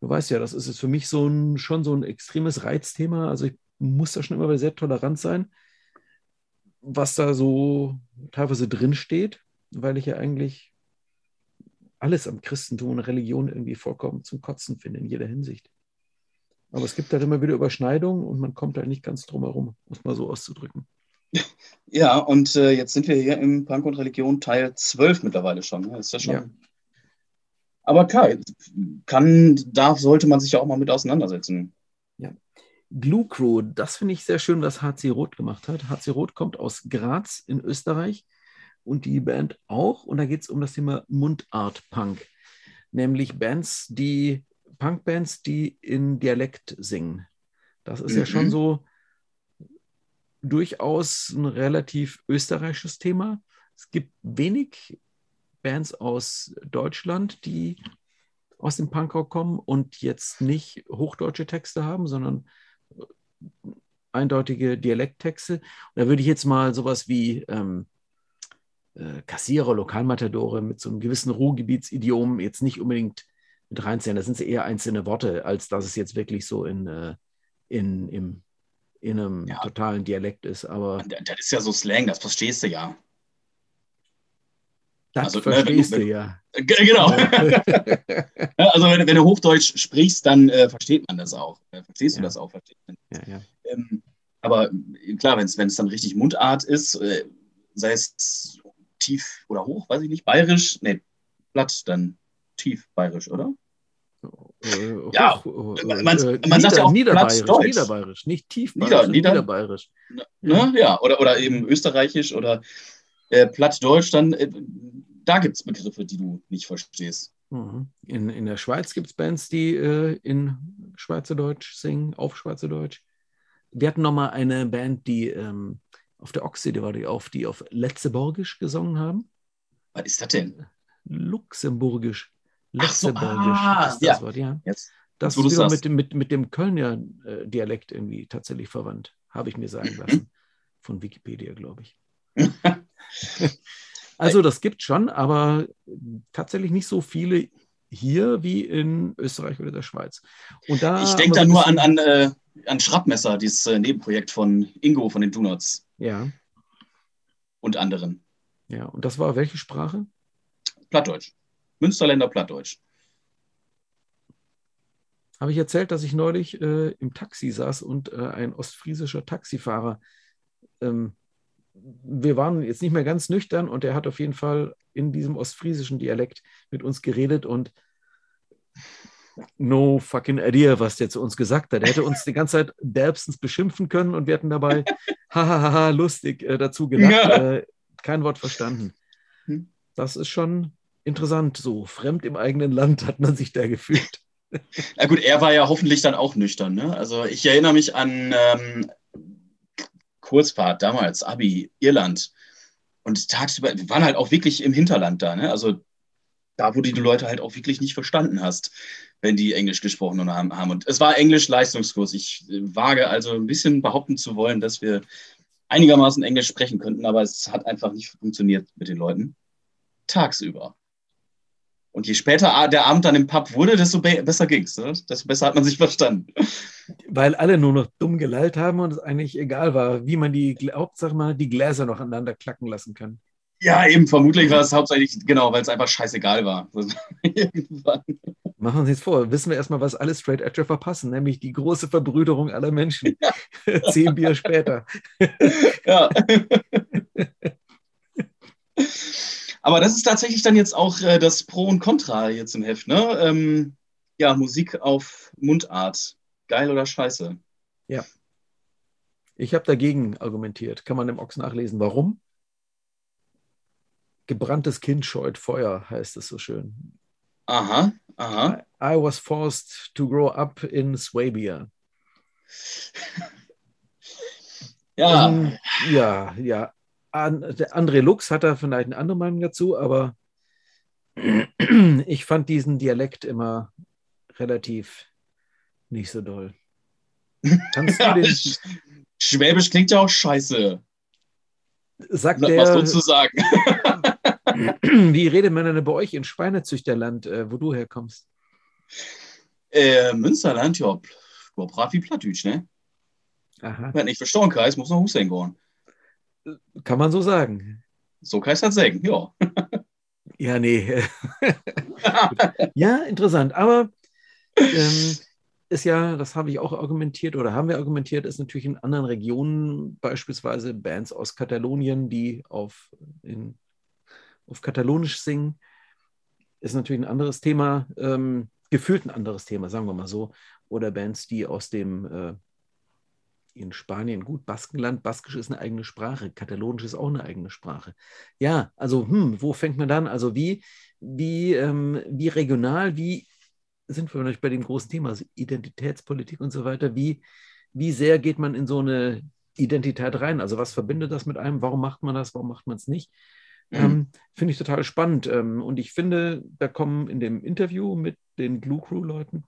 du weißt ja, das ist jetzt für mich so ein, schon so ein extremes Reizthema. Also ich muss da schon immer sehr tolerant sein, was da so teilweise drin steht, weil ich ja eigentlich alles am Christentum und Religion irgendwie vollkommen zum Kotzen finde, in jeder Hinsicht. Aber es gibt halt immer wieder Überschneidungen und man kommt da nicht ganz drum herum, muss man so auszudrücken. Ja, und äh, jetzt sind wir hier im Punk und Religion Teil 12 mittlerweile schon. Ne? ist ja schon. Ja. Aber klar, kann, da sollte man sich ja auch mal mit auseinandersetzen. Glue Crew, das finde ich sehr schön, was HC Roth gemacht hat. HC Roth kommt aus Graz in Österreich und die Band auch. Und da geht es um das Thema Mundart Punk, nämlich Bands, die Punkbands, die in Dialekt singen. Das ist mhm. ja schon mhm. so durchaus ein relativ österreichisches Thema. Es gibt wenig Bands aus Deutschland, die aus dem Punkrock kommen und jetzt nicht hochdeutsche Texte haben, sondern eindeutige Dialekttexte. Und da würde ich jetzt mal sowas wie ähm, äh, Kassierer, Lokalmatadore mit so einem gewissen Ruhrgebietsidiom jetzt nicht unbedingt mit reinzählen. Das sind eher einzelne Worte, als dass es jetzt wirklich so in, äh, in, im, in einem ja. totalen Dialekt ist. Aber das ist ja so Slang, das verstehst du ja. Das also, ne, verstehst ne, du, ja. Genau. also wenn, wenn, du Hochdeutsch sprichst, dann äh, versteht man das auch. Äh, verstehst ja. du das auch? Ja, ja. Ähm, aber äh, klar, wenn es dann richtig Mundart ist, äh, sei es tief oder hoch, weiß ich nicht, bayerisch, nee, platt, dann tief bayerisch, oder? Äh, ja, hoch, man, man Nieder, sagt ja auch niederbayerisch, niederbayerisch, nicht tief Nieder, Nieder, niederbayerisch. Ne, ja, oder, oder eben österreichisch oder äh, plattdeutsch, dann äh, da gibt es Begriffe, die du nicht verstehst. Mhm. In, in der Schweiz gibt es Bands, die äh, in Schweizerdeutsch singen, auf Schweizerdeutsch. Wir hatten noch mal eine Band, die ähm, auf der die war die auf, die auf Letzeborgisch gesungen haben. Was ist das denn? Luxemburgisch. Luxemburgisch so, ah, ist das ja. Wort, ja. Jetzt, das ist wieder mit, mit, mit dem Kölner äh, Dialekt irgendwie tatsächlich verwandt, habe ich mir sagen lassen. Von Wikipedia, glaube ich. Also das gibt schon, aber tatsächlich nicht so viele hier wie in Österreich oder der Schweiz. Und da ich denke da nur an, an, äh, an Schrappmesser, dieses äh, Nebenprojekt von Ingo von den Donuts. Ja. Und anderen. Ja, und das war welche Sprache? Plattdeutsch. Münsterländer Plattdeutsch. Habe ich erzählt, dass ich neulich äh, im Taxi saß und äh, ein ostfriesischer Taxifahrer, ähm, wir waren jetzt nicht mehr ganz nüchtern und er hat auf jeden Fall in diesem ostfriesischen Dialekt mit uns geredet und no fucking idea, was der zu uns gesagt hat. Er hätte uns die ganze Zeit derbstens beschimpfen können und wir hätten dabei hahaha lustig äh, dazu gelacht. Ja. Äh, kein Wort verstanden. Hm. Das ist schon interessant. So fremd im eigenen Land hat man sich da gefühlt. Na gut, er war ja hoffentlich dann auch nüchtern. Ne? Also ich erinnere mich an ähm, Kurzfahrt damals, Abi, Irland. Und tagsüber, wir waren halt auch wirklich im Hinterland da. Ne? Also da, wo die Leute halt auch wirklich nicht verstanden hast, wenn die Englisch gesprochen haben. Und es war Englisch-Leistungskurs. Ich wage also ein bisschen behaupten zu wollen, dass wir einigermaßen Englisch sprechen könnten, aber es hat einfach nicht funktioniert mit den Leuten. Tagsüber. Und je später der Abend dann im Pub wurde, desto be besser ging es. Ne? Desto besser hat man sich verstanden. Weil alle nur noch dumm gelallt haben und es eigentlich egal war, wie man die, Hauptsache mal die Gläser noch aneinander klacken lassen kann. Ja, eben, vermutlich war es hauptsächlich, genau, weil es einfach scheißegal war. Machen Sie es vor, wissen wir erstmal, was alle Straight Edge verpassen, nämlich die große Verbrüderung aller Menschen. Ja. Zehn Bier später. ja. Aber das ist tatsächlich dann jetzt auch äh, das Pro und Contra jetzt im Heft, ne? Ähm, ja, Musik auf Mundart. Geil oder scheiße? Ja. Ich habe dagegen argumentiert. Kann man im Ochs nachlesen. Warum? Gebranntes Kind scheut Feuer, heißt es so schön. Aha, aha. I, I was forced to grow up in Swabia. ja. Um, ja, ja. Der André Lux hat da vielleicht eine andere Meinung dazu, aber ich fand diesen Dialekt immer relativ nicht so doll. Kannst du den, Schwäbisch klingt ja auch scheiße. Sagt der, was sozusagen. Wie redet man denn bei euch in Schweinezüchterland, äh, wo du herkommst? Äh, Münsterland, ja, brav wie Plattdeutsch, ne? Aha. Wenn ich verstehen kann, muss noch Hussein gehen. Kann man so sagen. So kann ich das sagen, ja. ja, nee. ja, interessant. Aber ähm, ist ja, das habe ich auch argumentiert oder haben wir argumentiert, ist natürlich in anderen Regionen, beispielsweise Bands aus Katalonien, die auf, in, auf Katalonisch singen, ist natürlich ein anderes Thema, ähm, gefühlt ein anderes Thema, sagen wir mal so. Oder Bands, die aus dem äh, in Spanien, gut, Baskenland, Baskisch ist eine eigene Sprache, Katalonisch ist auch eine eigene Sprache. Ja, also, hm, wo fängt man dann? Also, wie, wie, ähm, wie regional, wie sind wir bei dem großen Thema, also Identitätspolitik und so weiter, wie, wie sehr geht man in so eine Identität rein? Also, was verbindet das mit einem? Warum macht man das? Warum macht man es nicht? Mhm. Ähm, finde ich total spannend. Ähm, und ich finde, da kommen in dem Interview mit den Glue Crew-Leuten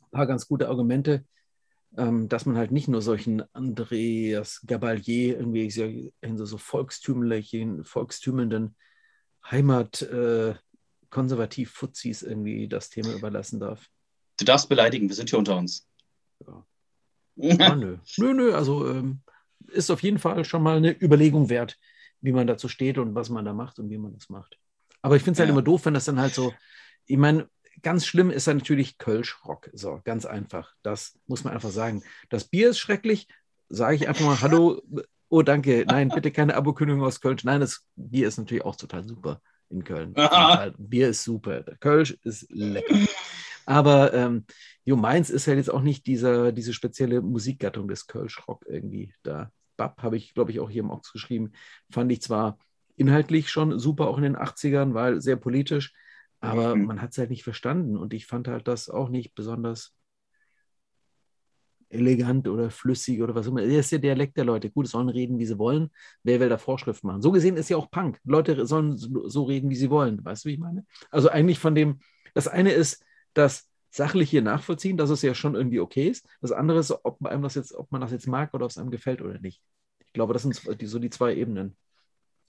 ein paar ganz gute Argumente dass man halt nicht nur solchen Andreas Gabalier irgendwie in so, so volkstümlichen, volkstümelnden Heimat äh, konservativ Fuzis irgendwie das Thema überlassen darf. Du darfst beleidigen, wir sind hier unter uns. Ja. ja nö. nö, nö, also ähm, ist auf jeden Fall schon mal eine Überlegung wert, wie man dazu steht und was man da macht und wie man das macht. Aber ich finde es halt ja. immer doof, wenn das dann halt so, ich meine, ganz schlimm ist dann natürlich Kölsch-Rock. So, ganz einfach. Das muss man einfach sagen. Das Bier ist schrecklich. Sage ich einfach mal Hallo. Oh, danke. Nein, bitte keine Abokündigung aus Köln. Nein, das Bier ist natürlich auch total super in Köln. Bier ist super. Der Kölsch ist lecker. Aber ähm, Jo, meins ist halt jetzt auch nicht dieser, diese spezielle Musikgattung des Kölsch-Rock irgendwie da. Bab habe ich, glaube ich, auch hier im Ox geschrieben. Fand ich zwar inhaltlich schon super, auch in den 80ern, weil sehr politisch, aber mhm. man hat es halt nicht verstanden und ich fand halt das auch nicht besonders elegant oder flüssig oder was immer. Das ist der Dialekt der Leute. Gut, sollen reden, wie sie wollen. Wer will da Vorschriften machen? So gesehen ist ja auch Punk. Leute sollen so reden, wie sie wollen. Weißt du, wie ich meine? Also eigentlich von dem, das eine ist das sachliche Nachvollziehen, dass es ja schon irgendwie okay ist. Das andere ist, ob man das jetzt, ob man das jetzt mag oder ob es einem gefällt oder nicht. Ich glaube, das sind so die zwei Ebenen.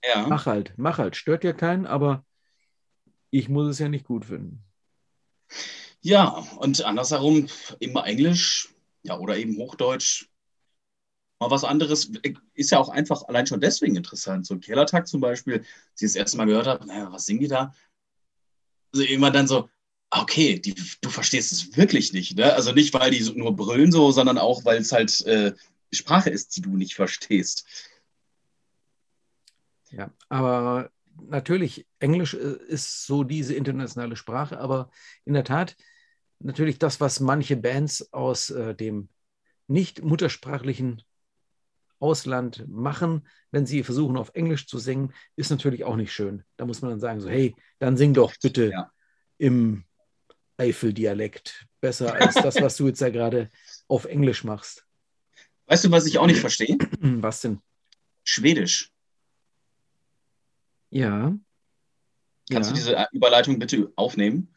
Ja. Mach halt, mach halt. Stört ja keinen, aber ich muss es ja nicht gut finden. Ja, und andersherum immer Englisch, ja, oder eben Hochdeutsch. Mal was anderes ist ja auch einfach allein schon deswegen interessant. So ein Kellertag zum Beispiel, sie das erste Mal gehört hat, naja, was singen die da? Also immer dann so, okay, die, du verstehst es wirklich nicht. Ne? Also nicht, weil die nur brüllen so, sondern auch, weil es halt äh, Sprache ist, die du nicht verstehst. Ja, aber natürlich, Englisch äh, ist so diese internationale Sprache, aber in der Tat, natürlich das, was manche Bands aus äh, dem nicht muttersprachlichen Ausland machen, wenn sie versuchen, auf Englisch zu singen, ist natürlich auch nicht schön. Da muss man dann sagen, so, hey, dann sing doch bitte ja. im Eifel-Dialekt besser als das, was du jetzt ja gerade auf Englisch machst. Weißt du, was ich auch nicht verstehe? Was denn? Schwedisch. Ja. Kannst ja. du diese Überleitung bitte aufnehmen?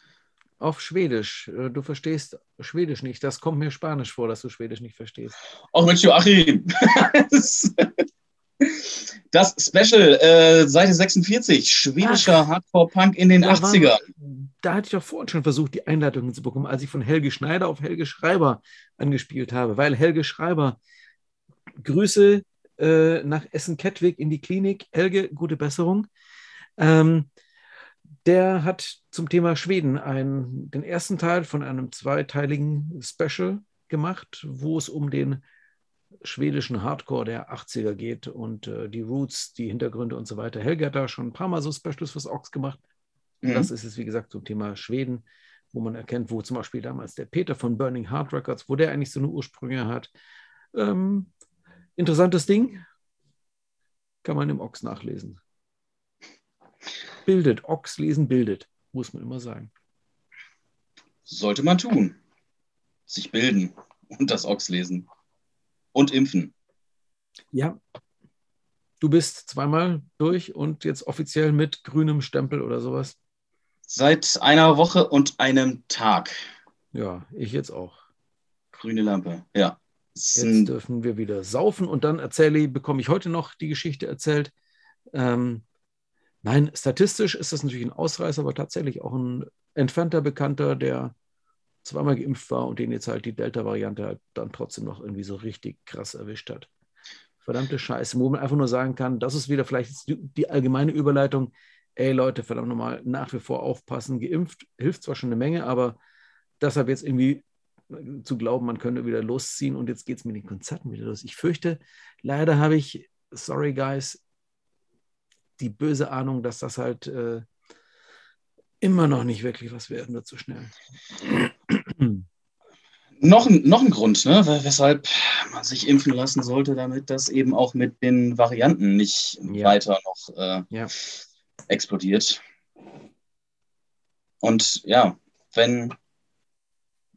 Auf Schwedisch. Äh, du verstehst Schwedisch nicht. Das kommt mir Spanisch vor, dass du Schwedisch nicht verstehst. Auch mit Joachim. das Special, äh, Seite 46, schwedischer Hardcore-Punk in den da 80ern. War, da hatte ich doch vorhin schon versucht, die Einleitung zu bekommen, als ich von Helge Schneider auf Helge Schreiber angespielt habe, weil Helge Schreiber, Grüße äh, nach Essen-Kettwig in die Klinik. Helge, gute Besserung. Ähm, der hat zum Thema Schweden einen, den ersten Teil von einem zweiteiligen Special gemacht, wo es um den schwedischen Hardcore der 80er geht und äh, die Roots, die Hintergründe und so weiter. Helge hat da schon ein paar Mal so Specials fürs Ox gemacht. Mhm. Das ist es, wie gesagt, zum Thema Schweden, wo man erkennt, wo zum Beispiel damals der Peter von Burning Heart Records, wo der eigentlich so eine Ursprünge hat. Ähm, interessantes Ding. Kann man im Ox nachlesen bildet. Ochs lesen bildet, muss man immer sagen. Sollte man tun. Sich bilden und das Ochs lesen. Und impfen. Ja. Du bist zweimal durch und jetzt offiziell mit grünem Stempel oder sowas. Seit einer Woche und einem Tag. Ja, ich jetzt auch. Grüne Lampe, ja. Jetzt dürfen wir wieder saufen und dann erzähle, bekomme ich heute noch die Geschichte erzählt. Ähm, Nein, statistisch ist das natürlich ein Ausreißer, aber tatsächlich auch ein entfernter Bekannter, der zweimal geimpft war und den jetzt halt die Delta-Variante halt dann trotzdem noch irgendwie so richtig krass erwischt hat. Verdammte Scheiße, wo man einfach nur sagen kann, das ist wieder vielleicht die allgemeine Überleitung. Ey Leute, verdammt nochmal, nach wie vor aufpassen. Geimpft hilft zwar schon eine Menge, aber deshalb jetzt irgendwie zu glauben, man könnte wieder losziehen und jetzt geht es mit den Konzerten wieder los. Ich fürchte, leider habe ich, sorry guys, die böse Ahnung, dass das halt äh, immer noch nicht wirklich was werden wird so schnell. Noch, noch ein Grund, ne, weshalb man sich impfen lassen sollte, damit das eben auch mit den Varianten nicht ja. weiter noch äh, ja. explodiert. Und ja, wenn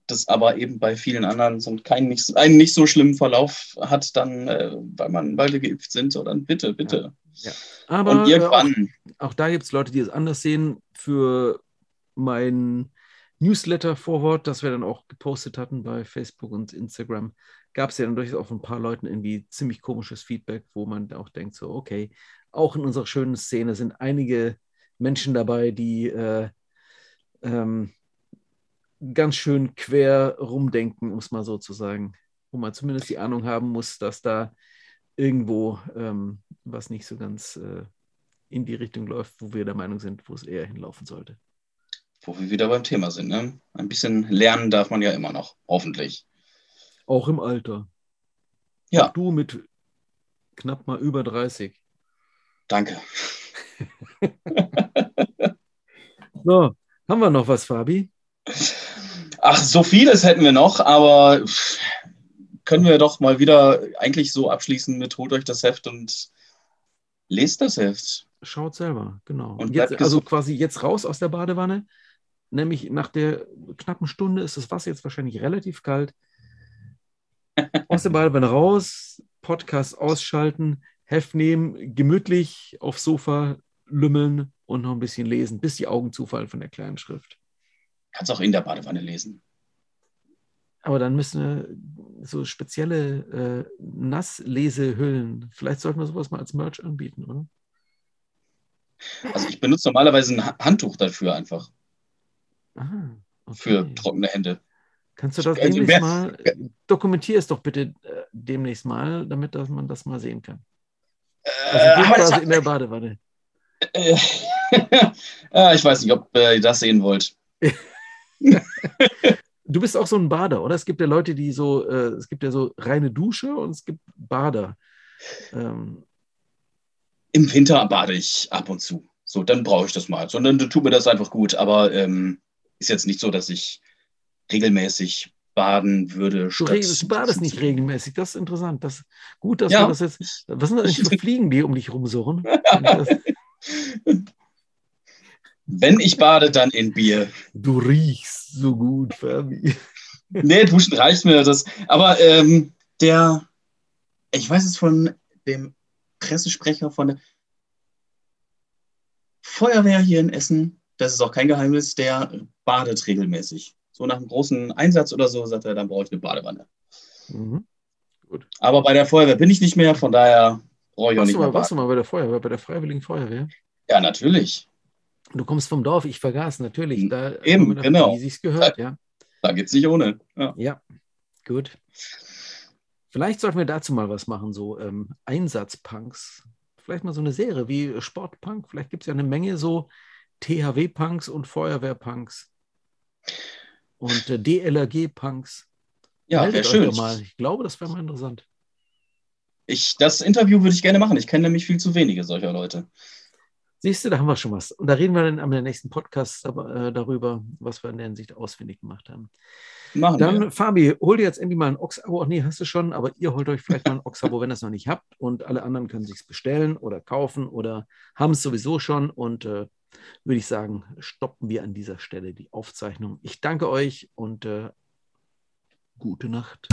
das aber eben bei vielen anderen so keinen nicht, einen nicht so schlimmen Verlauf hat, dann, äh, weil man beide geimpft sind, so dann bitte, bitte. Ja. ja. Aber Und irgendwann. Auch, auch da gibt es Leute, die es anders sehen. Für mein Newsletter-Vorwort, das wir dann auch gepostet hatten bei Facebook und Instagram, gab es ja dann durchaus auch von ein paar Leuten irgendwie ziemlich komisches Feedback, wo man auch denkt, so, okay, auch in unserer schönen Szene sind einige Menschen dabei, die äh, ähm, ganz schön quer rumdenken, um es mal so zu sagen. Wo man zumindest die Ahnung haben muss, dass da irgendwo ähm, was nicht so ganz äh, in die Richtung läuft, wo wir der Meinung sind, wo es eher hinlaufen sollte. Wo wir wieder beim Thema sind. Ne? Ein bisschen lernen darf man ja immer noch, hoffentlich. Auch im Alter. Ja. Und du mit knapp mal über 30. Danke. so, haben wir noch was, Fabi? Ach, so vieles hätten wir noch, aber können wir doch mal wieder eigentlich so abschließen mit holt euch das Heft und lest das Heft. Schaut selber, genau. Und jetzt, also quasi jetzt raus aus der Badewanne, nämlich nach der knappen Stunde ist das Wasser jetzt wahrscheinlich relativ kalt. Aus der Badewanne raus, Podcast ausschalten, Heft nehmen, gemütlich aufs Sofa lümmeln und noch ein bisschen lesen, bis die Augen zufallen von der kleinen Schrift. Kannst auch in der Badewanne lesen. Aber dann müssen wir so spezielle äh, Nasslesehüllen. Vielleicht sollten wir sowas mal als Merch anbieten, oder? Also ich benutze normalerweise ein Handtuch dafür einfach. Aha, okay. Für trockene Hände. Kannst du das also, mal, dokumentier es doch bitte. Äh, demnächst mal, damit dass man das mal sehen kann. Äh, Also quasi hat- in der Badewanne. äh, ich weiß nicht, ob äh, ihr das sehen wollt. Du bist auch so ein Bader, oder? Es gibt ja Leute, die so, äh, es gibt ja so reine Dusche und es gibt Bader. Ähm, Im Winter bade ich ab und zu. So, dann brauche ich das mal. Sondern tut mir das einfach gut. Aber ähm, ist jetzt nicht so, dass ich regelmäßig baden würde. du, du badest nicht regelmäßig, das ist interessant. Das, gut, dass Ja. wir das jetzt. Was sind das eigentlich für Fliegen, die um dich rumsurren? Wenn ich bade, dann in Bier. du riechst so gut, Fabi. Nee, duschen reicht mir das. Aber ähm, der, ich weiß es von dem Pressesprecher von der Feuerwehr hier in Essen, das ist auch kein Geheimnis, der badet regelmäßig. So nach einem großen Einsatz oder so, sagt er, dann brauche ich eine Badewanne. Mhm. Aber bei der Feuerwehr bin ich nicht mehr, von daher brauche ich auch Warst, nicht du mehr warst du mal bei der Feuerwehr, bei der Freiwilligen Feuerwehr? Ja, natürlich. Du kommst vom Dorf, ich vergaß natürlich. Da, Eben, genau. Wie sich's gehört, ja. Da geht's nicht ohne. Ja. Ja, gut. Vielleicht sollten wir dazu mal was machen, so ähm, Einsatzpunks. Vielleicht mal so eine Serie wie Sportpunk. Vielleicht gibt es ja eine Menge so THW-Punks und Feuerwehr-Punks und äh, DLRG-Punks. Ja, wäre euch schön. mal. Ich glaube, das wäre mal interessant. Ich, das Interview würde ich gerne machen. Ich kenne nämlich viel zu wenige solcher Leute. Siehst du, da haben wir schon was. Und da reden wir dann am nächsten Podcast äh, darüber, was wir in der Hinsicht ausfindig gemacht haben. Machen Dann, wir. Fabi, hol dir jetzt endlich mal ein Ox-Abo. Ach nee, hast du schon, aber ihr holt euch vielleicht mal ein Ox-Abo, wenn ihr es noch nicht habt. Und alle anderen können sich bestellen oder kaufen oder haben es sowieso schon. Und äh, würde ich sagen, stoppen wir an dieser Stelle die Aufzeichnung. Ich danke euch und äh, gute Nacht.